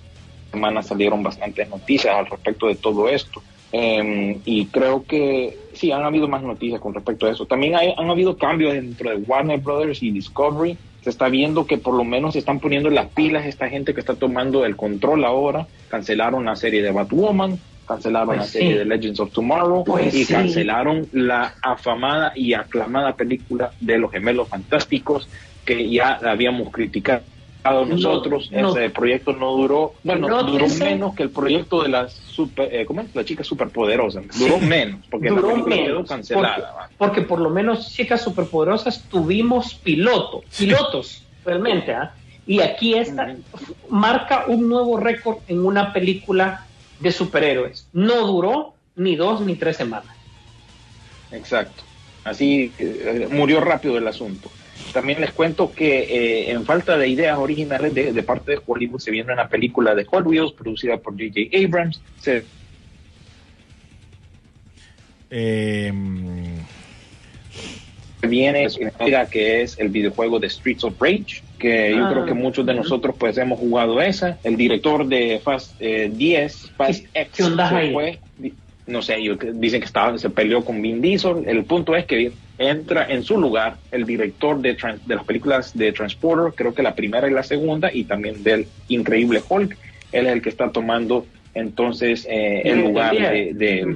semana salieron bastantes noticias al respecto de todo esto. Em, y creo que sí, han habido más noticias con respecto a eso. También hay, han habido cambios dentro de Warner Brothers y Discovery se está viendo que por lo menos se están poniendo las pilas esta gente que está tomando el control ahora. Cancelaron la serie de Batwoman, cancelaron la pues serie de Legends of Tomorrow pues y cancelaron la afamada y aclamada película de los gemelos fantásticos que ya habíamos criticado nosotros. Ese proyecto no duró, bueno, duró menos que el proyecto de la super, eh, ¿cómo es? La chica superpoderosa. Duró menos, porque duró la quedó cancelada. Porque, por lo menos chicas superpoderosas tuvimos piloto, pilotos, realmente, ¿ah? Y aquí esta marca un nuevo récord en una película de superhéroes. No duró ni dos ni tres semanas. Exacto. Así eh, murió rápido el asunto. También les cuento que eh, en falta de ideas originales de, parte de Hollywood se viene una película de Hot Wheels producida por J.J. Abrams. Se... Em, viene que es el videojuego de Streets of Rage, que yo creo que ah. muchos de nosotros pues hemos jugado esa. El director de Fast 10, eh, Fast X, fue, no sé, dicen que estaba, se peleó con Vin Diesel. El punto es que entra en su lugar el director de, de las películas de Transporter, creo que la primera y la segunda, y también del Increíble Hulk. Él es el que está tomando entonces eh, el lugar de,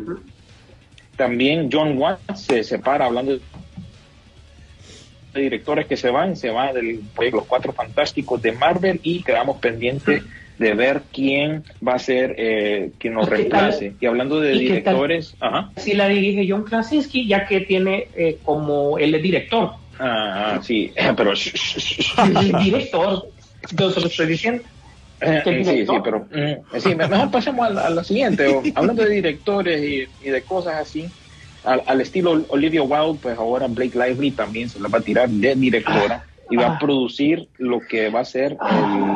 También John Watts se separa hablando de directores que se van, se van de Los Cuatro Fantásticos de Marvel y quedamos pendientes de ver quién va a ser eh, quien nos reemplace. Y hablando de directores, ajá. Sí la dirige John Krasinski, ya que tiene eh, como él es director. Ah, sí, pero el director. Yo se lo estoy diciendo. Eh, sí, sí, pero mm, sí, mejor pasemos a, la siguiente. hablando de directores y, de cosas así, al, estilo Olivia Wilde, pues ahora Blake Lively también se la va a tirar de directora y va a ah. producir lo que va a ser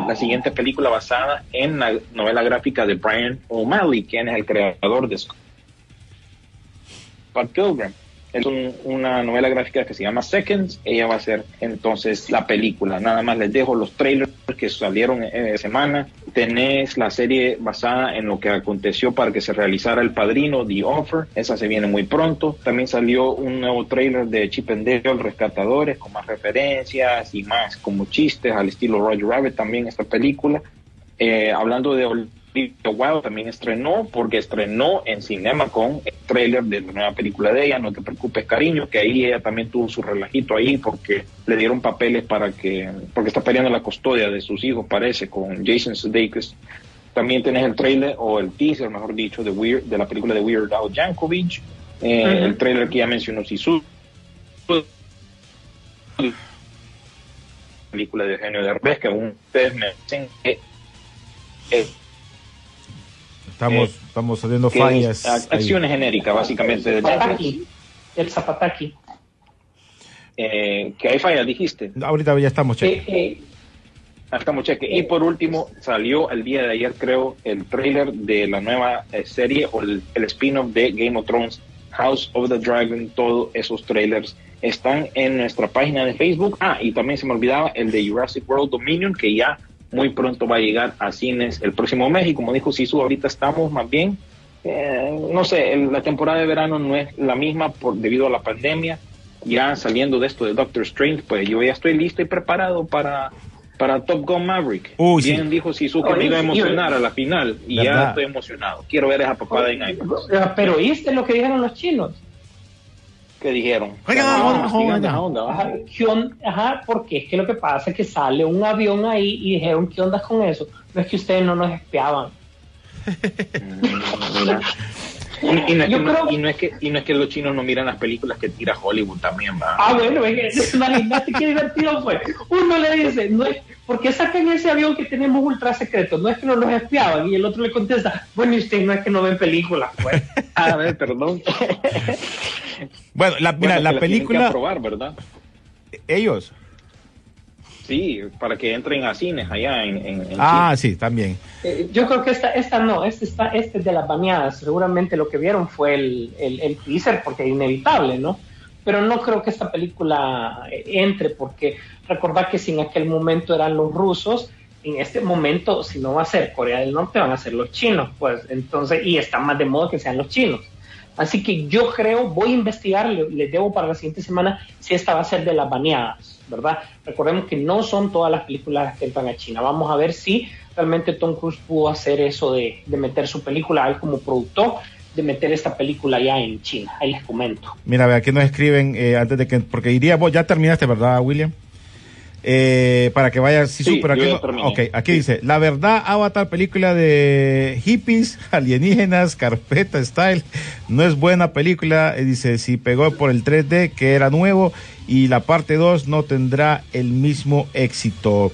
la siguiente película basada en la novela gráfica de Brian O'Malley, quien es el creador de Scott Pilgrim es una novela gráfica que se llama Seconds. Ella va a ser entonces la película. Nada más les dejo los trailers que salieron en semana. Tenés la serie basada en lo que aconteció para que se realizara El Padrino, The Offer. Esa se viene muy pronto. También salió un nuevo trailer de Chip and Dale Rescatadores con más referencias y más como chistes al estilo Roger Rabbit también esta película. Eh, hablando de También estrenó, porque estrenó en cinema con el trailer de la nueva película de ella, No te preocupes cariño, que ahí ella también tuvo su relajito ahí porque le dieron papeles para que, porque está peleando la custodia de sus hijos, parece, con Jason Sudeikis. También tenés el trailer, o el teaser, mejor dicho, de, Weird, de la película de Weird Al Jankovic, eh, el trailer que ya mencionó Sisu, película de Eugenio Derbez, que ustedes me dicen que Estamos, eh, estamos haciendo fallas. acciones genéricas, básicamente. De el Zapataki. Eh, que hay fallas, dijiste. Ahorita ya estamos cheque. Eh, estamos cheque. Y por último, salió el día de ayer, creo, el trailer de la nueva serie o el, el spin-off de Game of Thrones, House of the Dragon. Todos esos trailers están en nuestra página de Facebook. Ah, y también se me olvidaba el de Jurassic World Dominion, que ya muy pronto va a llegar a cines el próximo mes y como dijo Sisu, ahorita estamos más bien, eh, no sé, la temporada de verano no es la misma por debido a la pandemia, ya saliendo de esto de Doctor Strange, pues yo ya estoy listo y preparado para para Top Gun Maverick. Bien dijo Sisu que me iba a emocionar a la final y ya estoy emocionado. Quiero ver esa papada en IMAX. Pero ¿viste lo que dijeron los chinos? Que dijeron. Ajá, porque es que lo que pasa es que sale un avión ahí y dijeron, ¿qué onda con eso? No es que ustedes no nos espiaban. Y, no, es que, y no es que los chinos no miran las películas que tira Hollywood también, va. Ah, bueno, imagínate qué divertido fue. Uno le dice, no es, ¿por qué sacan ese avión que tenemos ultra secreto? No es que no nos espiaban. Y el otro le contesta, bueno, y usted no es que no ven películas, pues. A ver, perdón. bueno, la, mira, la, película. probar, ¿verdad? Ellos. Sí, para que entren a cines allá en, Ah, sí, también. Eh, yo creo que esta, esta no, este, está, este de las bañadas, seguramente lo que vieron fue el, el, teaser, porque es inevitable, ¿no? Pero no creo que esta película eh, entre, porque recordad que si en aquel momento eran los rusos, en este momento, si no va a ser Corea del Norte, van a ser los chinos, pues entonces, y está más de modo que sean los chinos. Así que yo creo, voy a investigar, les debo para la siguiente semana si esta va a ser de las baneadas. ¿Verdad? Recordemos que no son todas las películas que entran a China. Vamos a ver si realmente Tom Cruise pudo hacer eso de, meter su película, él como productor, de meter esta película ya en China. Ahí les comento. Mira, ve, aquí nos escriben eh, antes de que, porque iría, vos ya terminaste, ¿verdad, William? Eh, para que vaya sí, sí aquí, ok, aquí dice, la verdad, Avatar, película de hippies, alienígenas, carpeta style, no es buena película, eh, dice, si pegó por el 3D, que era nuevo, y la parte 2 no tendrá el mismo éxito.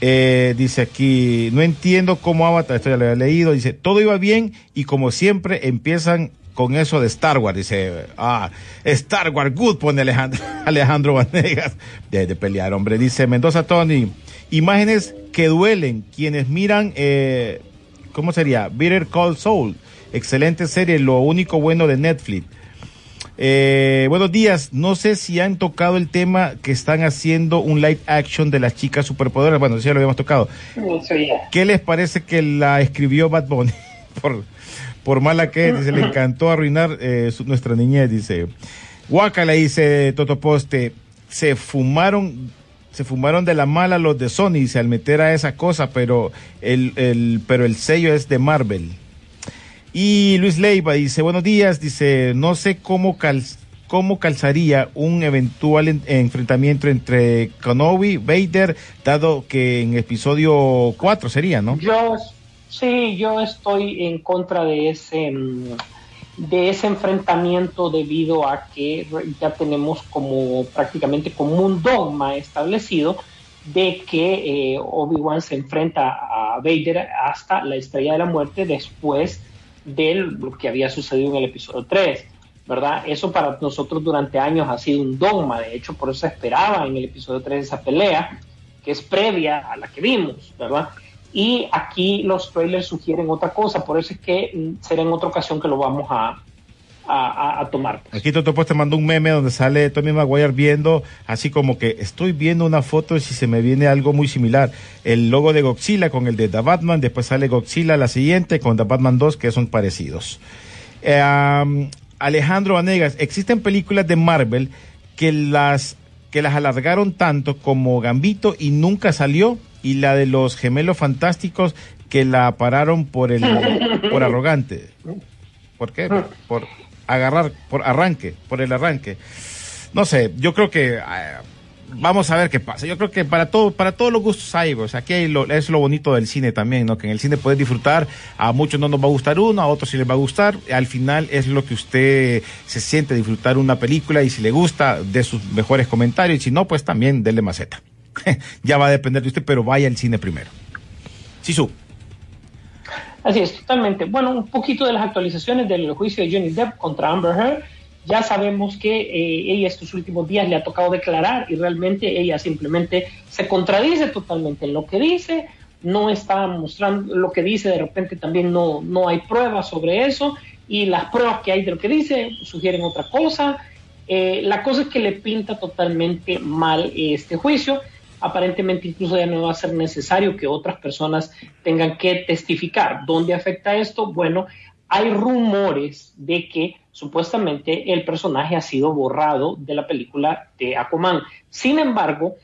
Eh, dice aquí, no entiendo cómo Avatar, esto ya lo había leído, dice, todo iba bien y como siempre empiezan con eso de Star Wars. Dice, ah, Star Wars, good, pone Alejandro, Alejandro Vanegas, de, pelear, hombre. Dice Mendoza Tony, imágenes que duelen, quienes miran, eh, ¿cómo sería? Bitter Call Soul, excelente serie, lo único bueno de Netflix. Eh, buenos días, no sé si han tocado el tema que están haciendo un live action de las chicas superpoderas. Bueno, sí, ya lo habíamos tocado. ¿Qué les parece que la escribió Bad Bunny? Por, por mala que dice, le encantó arruinar eh, nuestra niñez, dice. Guaca le dice Toto Poste, se fumaron, se fumaron de la mala los de Sony, dice, al meter a esa cosa, pero el, el, pero el sello es de Marvel. Y Luis Leiva dice, buenos días, dice, no sé cómo cómo calzaría un eventual enfrentamiento entre Kenobi, Vader, dado que en episodio 4 sería, ¿no? Sí, yo estoy en contra de ese mm, de ese enfrentamiento debido a que ya tenemos como prácticamente como un dogma establecido de que eh, Obi-Wan se enfrenta a Vader hasta la estrella de la muerte después de lo que había sucedido en el episodio 3, ¿verdad? Eso para nosotros durante años ha sido un dogma, de hecho por eso esperaba en el episodio 3 esa pelea, que es previa a la que vimos, ¿verdad? Y aquí los trailers sugieren otra cosa, por eso es que mm, será en otra ocasión que lo vamos a, a, tomar. Aquí Toto pues te mandó un meme donde sale Tommy Maguire viendo, así como que estoy viendo una foto y si se me viene algo muy similar. El logo de Godzilla con el de The Batman, después sale Godzilla la siguiente con The Batman 2 que son parecidos. Eh, Alejandro Vanegas, existen películas de Marvel que las que las alargaron tanto como Gambito y nunca salió y la de los gemelos fantásticos que la pararon por el por arrogante. ¿Por qué? Por agarrar, por arranque, por el arranque. No sé, yo creo que ah, vamos a ver qué pasa. Yo creo que para todo, para todos los gustos hay, o sea, aquí hay lo, es lo bonito del cine también, ¿no? Que en el cine puedes disfrutar, a muchos no nos va a gustar uno, a otros sí les va a gustar, al final es lo que usted se siente disfrutar una película y si le gusta, de sus mejores comentarios, y si no, pues también denle maceta. ya va a depender de usted, pero vaya al cine primero. Sisu. Así es, totalmente. Bueno, un poquito de las actualizaciones del juicio de Johnny Depp contra Amber Heard. Ya sabemos que eh, ella estos últimos días le ha tocado declarar y realmente ella simplemente se contradice totalmente en lo que dice, no está mostrando lo que dice, de repente también no, no hay pruebas sobre eso y las pruebas que hay de lo que dice sugieren otra cosa. Eh, la cosa es que le pinta totalmente mal este juicio aparentemente incluso ya no va a ser necesario que otras personas tengan que testificar. ¿Dónde afecta esto? Bueno, hay rumores de que supuestamente el personaje ha sido borrado de la película de Aquaman. Sin embargo,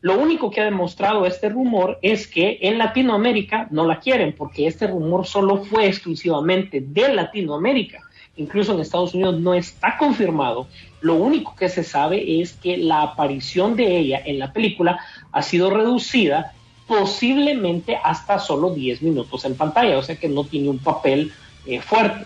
lo único que ha demostrado este rumor es que en Latinoamérica no la quieren, porque este rumor solo fue exclusivamente de Latinoamérica. Incluso en Estados Unidos no está confirmado. Lo único que se sabe es que la aparición de ella en la película ha sido reducida posiblemente hasta solo 10 minutos en pantalla, o sea que no tiene un papel eh, fuerte.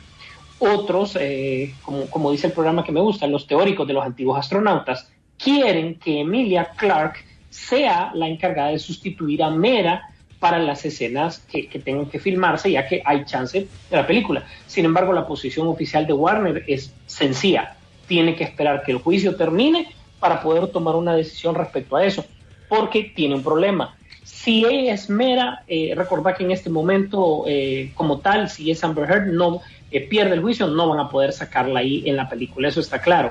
Otros, eh, como, como dice el programa que me gusta, los teóricos de los antiguos astronautas, quieren que Emilia Clark sea la encargada de sustituir a Mera para las escenas que, tengan que filmarse, ya que hay chance de la película. Sin embargo, la posición oficial de Warner es sencilla. Tiene que esperar que el juicio termine para poder tomar una decisión respecto a eso porque tiene un problema. Si ella es mera, eh, recordad que en este momento, eh, como tal, si es Amber Heard, no eh, pierde el juicio, no van a poder sacarla ahí en la película, eso está claro.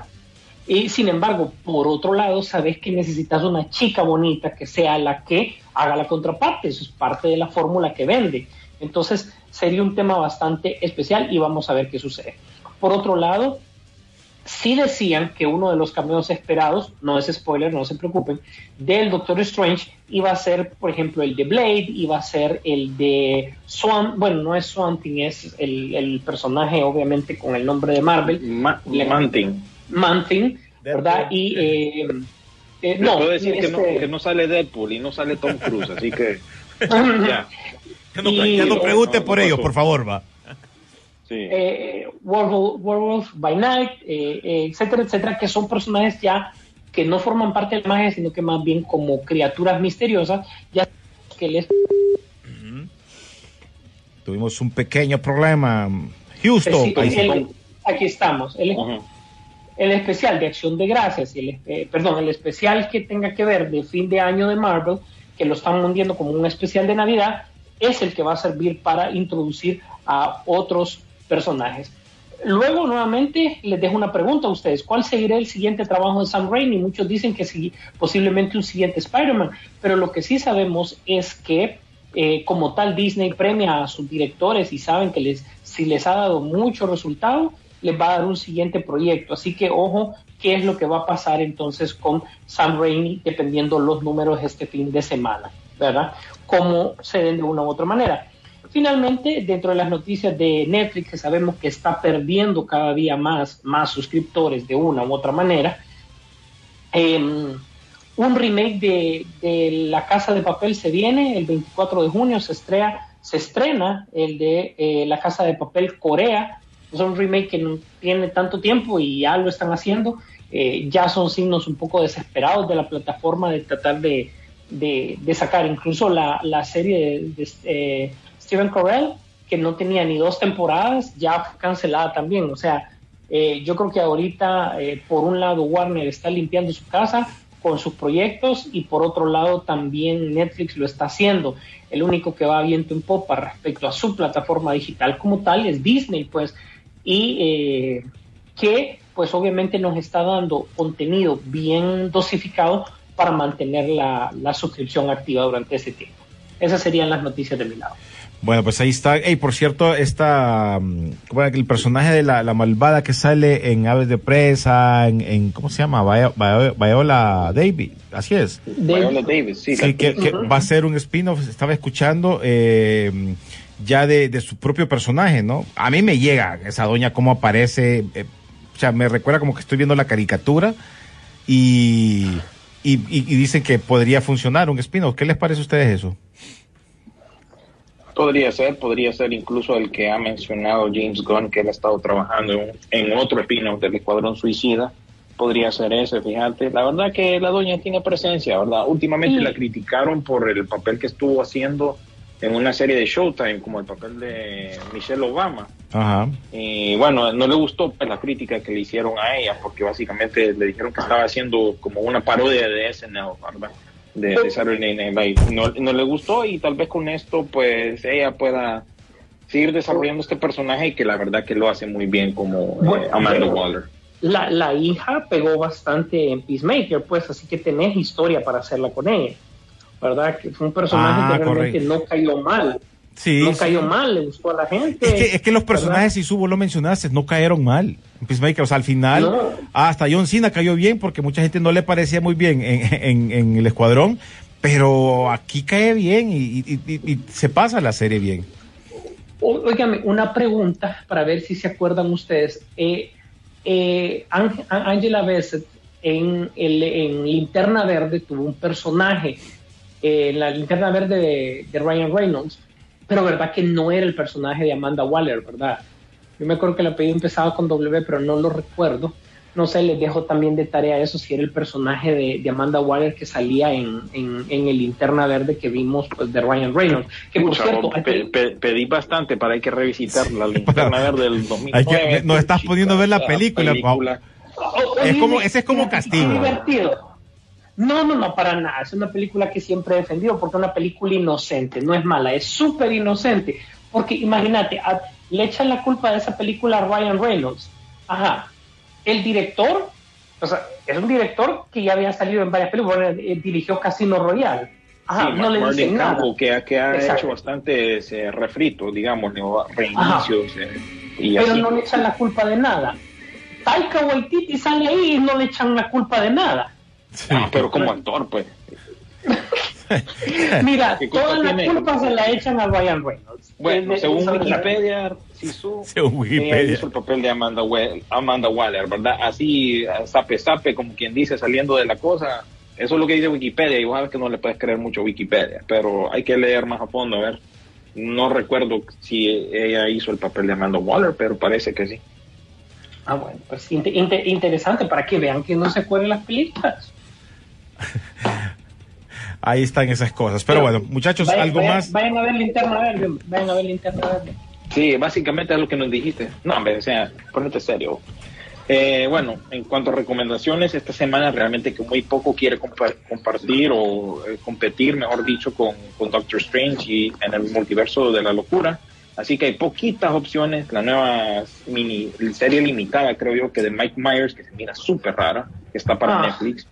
Y sin embargo, por otro lado, sabes que necesitas una chica bonita que sea la que haga la contraparte, eso es parte de la fórmula que vende. Entonces, sería un tema bastante especial y vamos a ver qué sucede. Por otro lado, sí decían que uno de los cameos esperados, no es spoiler, no se preocupen, del Doctor Strange iba a ser, por ejemplo, el de Blade, iba a ser el de Swan, bueno, no es Swan es el, personaje, obviamente, con el nombre de Marvel. Mantin. Mantin, ¿verdad? Y... Eh, eh, no, puedo decir que, no, este que no sale Deadpool y no sale Tom Cruise, así que... ya. no, pregunte por ellos, por favor, va eh, Werewolf, by Night, eh, eh, etcétera, etcétera, que son personajes ya que no forman parte del magia, sino que más bien como criaturas misteriosas, ya que les... Tuvimos un pequeño problema. Houston. aquí estamos. El, el, especial de Acción de Gracias, el, eh, perdón, el especial que tenga que ver de fin de año de Marvel, que lo están hundiendo como un especial de Navidad, es el que va a servir para introducir a otros personajes. Luego, nuevamente, les dejo una pregunta a ustedes. ¿Cuál seguirá el siguiente trabajo de Sam Raimi? Muchos dicen que sí, posiblemente un siguiente Spider-Man, pero lo que sí sabemos es que, eh, como tal, Disney premia a sus directores y saben que les, si les ha dado mucho resultado, les va a dar un siguiente proyecto. Así que, ojo, qué es lo que va a pasar entonces con Sam Raimi, dependiendo los números este fin de semana, ¿verdad? Cómo se den de una u otra manera. Finalmente, dentro de las noticias de Netflix, que sabemos que está perdiendo cada día más, más suscriptores de una u otra manera, em, un remake de, La Casa de Papel se viene el 24 de junio, se, estrena, se estrena el de eh, La Casa de Papel Corea. Es un remake que no tiene tanto tiempo y ya lo están haciendo. Eh, ya son signos un poco desesperados de la plataforma de tratar de de, sacar. Incluso la, la serie de, eh, Steven Corell, que no tenía ni dos temporadas, ya fue cancelada también. O sea, eh, yo creo que ahorita, eh, por un lado, Warner está limpiando su casa con sus proyectos y por otro lado también Netflix lo está haciendo. El único que va viento en popa respecto a su plataforma digital como tal es Disney, pues, y que pues obviamente nos está dando contenido bien dosificado para mantener la, suscripción activa durante ese tiempo. Esas serían las noticias de mi lado. Bueno, pues ahí está. Y por cierto, esta, mm, el personaje de la, malvada que sale en Aves de Presa, en, ¿cómo se llama? Viola, Davis, así es. Viola Davis, sí. que, va a ser un spin-off, estaba escuchando, eh, ya de, su propio personaje, ¿no? A mí me llega esa doña cómo aparece, eh, o sea, me recuerda como que estoy viendo la caricatura y y, dicen que podría funcionar un spin-off. ¿Qué les parece a ustedes eso? Podría ser, podría ser incluso el que ha mencionado James Gunn, que él ha estado trabajando en, otro spin-off del Escuadrón Suicida. Podría ser ese, fíjate. La verdad que la doña tiene presencia, ¿verdad? Últimamente la criticaron por el papel que estuvo haciendo en una serie de Showtime, como el papel de Michelle Obama. Ajá. Y bueno, no le gustó pues, la crítica que le hicieron a ella, porque básicamente le dijeron que estaba haciendo como una parodia de SNL, ¿verdad? De, de Saturday Night Live. No, no le gustó y tal vez con esto, pues ella pueda seguir desarrollando este personaje y que la verdad que lo hace muy bien como eh, Amanda Waller. La, la hija pegó bastante en Peacemaker, pues así que tenés historia para hacerla con ella. ¿Verdad? Que fue un personaje ah, que realmente no cayó mal. Sí, no cayó mal, le gustó a la gente. Es que, es que los personajes, si subo lo mencionaste, no cayeron mal. Peacemaker, o sea, al final, hasta John Cena cayó bien porque mucha gente no le parecía muy bien en, en, el escuadrón, pero aquí cae bien y, se pasa la serie bien. Óigame, una pregunta para ver si se acuerdan ustedes. Eh, eh, Angela Bassett en, el, en Linterna Verde tuvo un personaje eh, la linterna verde de, Ryan Reynolds, pero verdad que no era el personaje de Amanda Waller, ¿verdad? Yo me acuerdo que el apellido empezaba con W, pero no lo recuerdo. No sé, les dejo también de tarea eso, si era el personaje de, Amanda Waller que salía en, en, el linterna verde que vimos pues, de Ryan Reynolds. Que por cierto, pedí bastante para hay que revisitar la linterna verde del 2009. nos estás pudiendo ver la película. es como, ese es como castigo. divertido no, no, no, para nada. Es una película que siempre he defendido porque es una película inocente, no es mala, es súper inocente. Porque imagínate, le echan la culpa de esa película a Ryan Reynolds. Ajá. El director, o sea, es un director que ya había salido en varias películas, eh, dirigió Casino Royale. Ajá, no le dicen nada. que, que ha hecho refrito, digamos, reinicios. Eh, y Pero no le echan la culpa de nada. Taika Waititi sale ahí y no le echan la culpa de nada. Ah, pero como actor, pues. Mira, toda la culpa se la echan a Ryan Reynolds. Bueno, según Wikipedia, Sisu Wikipedia. hizo el papel de Amanda, Amanda Waller, ¿verdad? Así, sape, sape, como quien dice, saliendo de la cosa. Eso es lo que dice Wikipedia, y vos sabes que no le puedes creer mucho a Wikipedia, pero hay que leer más a fondo, a ver. No recuerdo si ella hizo el papel de Amanda Waller, pero parece que sí. Ah, bueno, pues interesante para que vean que no se acuerden las películas. Ahí están esas cosas. Pero, bueno, muchachos, algo más. Vayan a ver linterna verde. Vayan a ver linterna verde. Sí, básicamente es lo que nos dijiste. No, hombre, o sea, ponete serio. Eh, bueno, en cuanto a recomendaciones, esta semana realmente que muy poco quiere compartir o eh, competir, mejor dicho, con, con, Doctor Strange y en el multiverso de la locura. Así que hay poquitas opciones. La nueva mini serie limitada, creo yo, que de Mike Myers, que se mira súper rara, que está para ah. Netflix.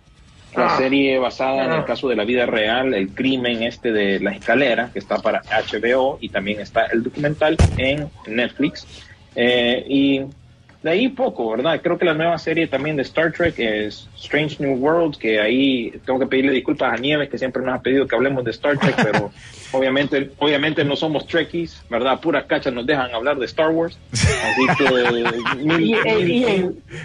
La ah. serie basada en el ah. caso de la vida real, el crimen este de la escalera, que está para HBO y también está el documental en Netflix. Eh, y de ahí poco, ¿verdad? Creo que la nueva serie también de Star Trek es Strange New World, que ahí tengo que pedirle disculpas a Nieves, que siempre nos ha pedido que hablemos de Star Trek, pero obviamente obviamente no somos Trekkies, ¿verdad? Puras cachas nos dejan hablar de Star Wars. Así que...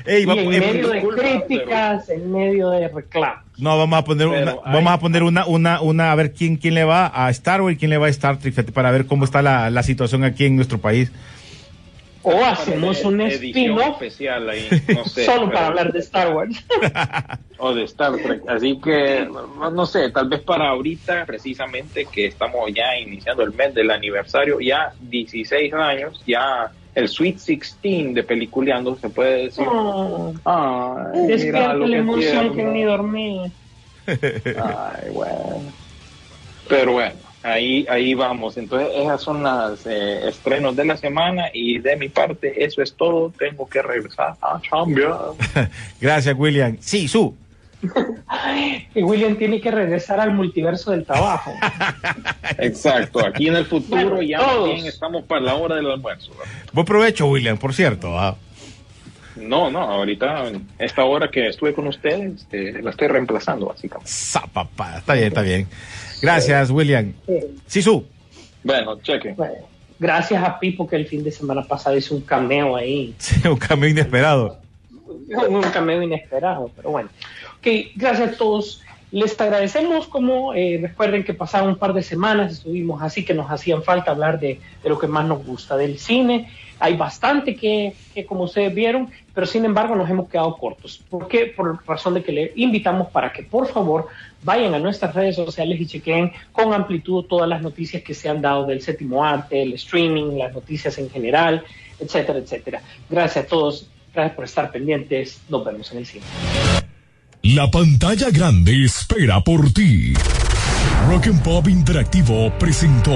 en, medio de críticas, en medio de reclamos. No, vamos a poner una, vamos a poner una, una, una, a ver quién, quién le va a Star Wars y quién le va a Star Trek, para ver cómo está la, la situación aquí en nuestro país. O hacemos un spin especial ahí, no sé, solo para hablar de Star Wars. o de Star Trek. Así que, no sé, tal vez para ahorita, precisamente, que estamos ya iniciando el mes del aniversario, ya 16 años, ya el Sweet 16 de Peliculeando, se puede decir. Oh, Ay, lo la que emoción que ni dormí. Ay, bueno. Pero bueno, ahí, ahí vamos. Entonces, esas son las eh, estrenos de la semana y de mi parte, eso es todo. Tengo que regresar a chambear. Gracias, William. Sí, Su. Y William tiene que regresar al multiverso del trabajo. Exacto, aquí en el futuro Bueno, ya todos. bien estamos para la hora del almuerzo. Buen provecho, William, por cierto. ah. No, no, ahorita, esta hora que estuve con ustedes, eh, la estoy reemplazando, básicamente. Sa, papá. Está bien, está bien. Gracias, William. Sí, Su. Bueno, cheque. Bueno, gracias a Pipo que el fin de semana pasado hizo un cameo ahí. Un cambio inesperado. un cameo inesperado, pero bueno. Ok, gracias a todos. Les agradecemos como eh, recuerden que pasaron un par de semanas, estuvimos así que nos hacían falta hablar de, de lo que más nos gusta del cine. Hay bastante que, que, como ustedes vieron, pero sin embargo nos hemos quedado cortos. ¿Por qué? Por razón de que le invitamos para que por favor vayan a nuestras redes sociales y chequen con amplitud todas las noticias que se han dado del séptimo arte, el streaming, las noticias en general, etcétera, etcétera. Gracias a todos. Gracias por estar pendientes. Nos vemos en el cine. La pantalla grande espera por ti. Rock and Pop Interactivo presentó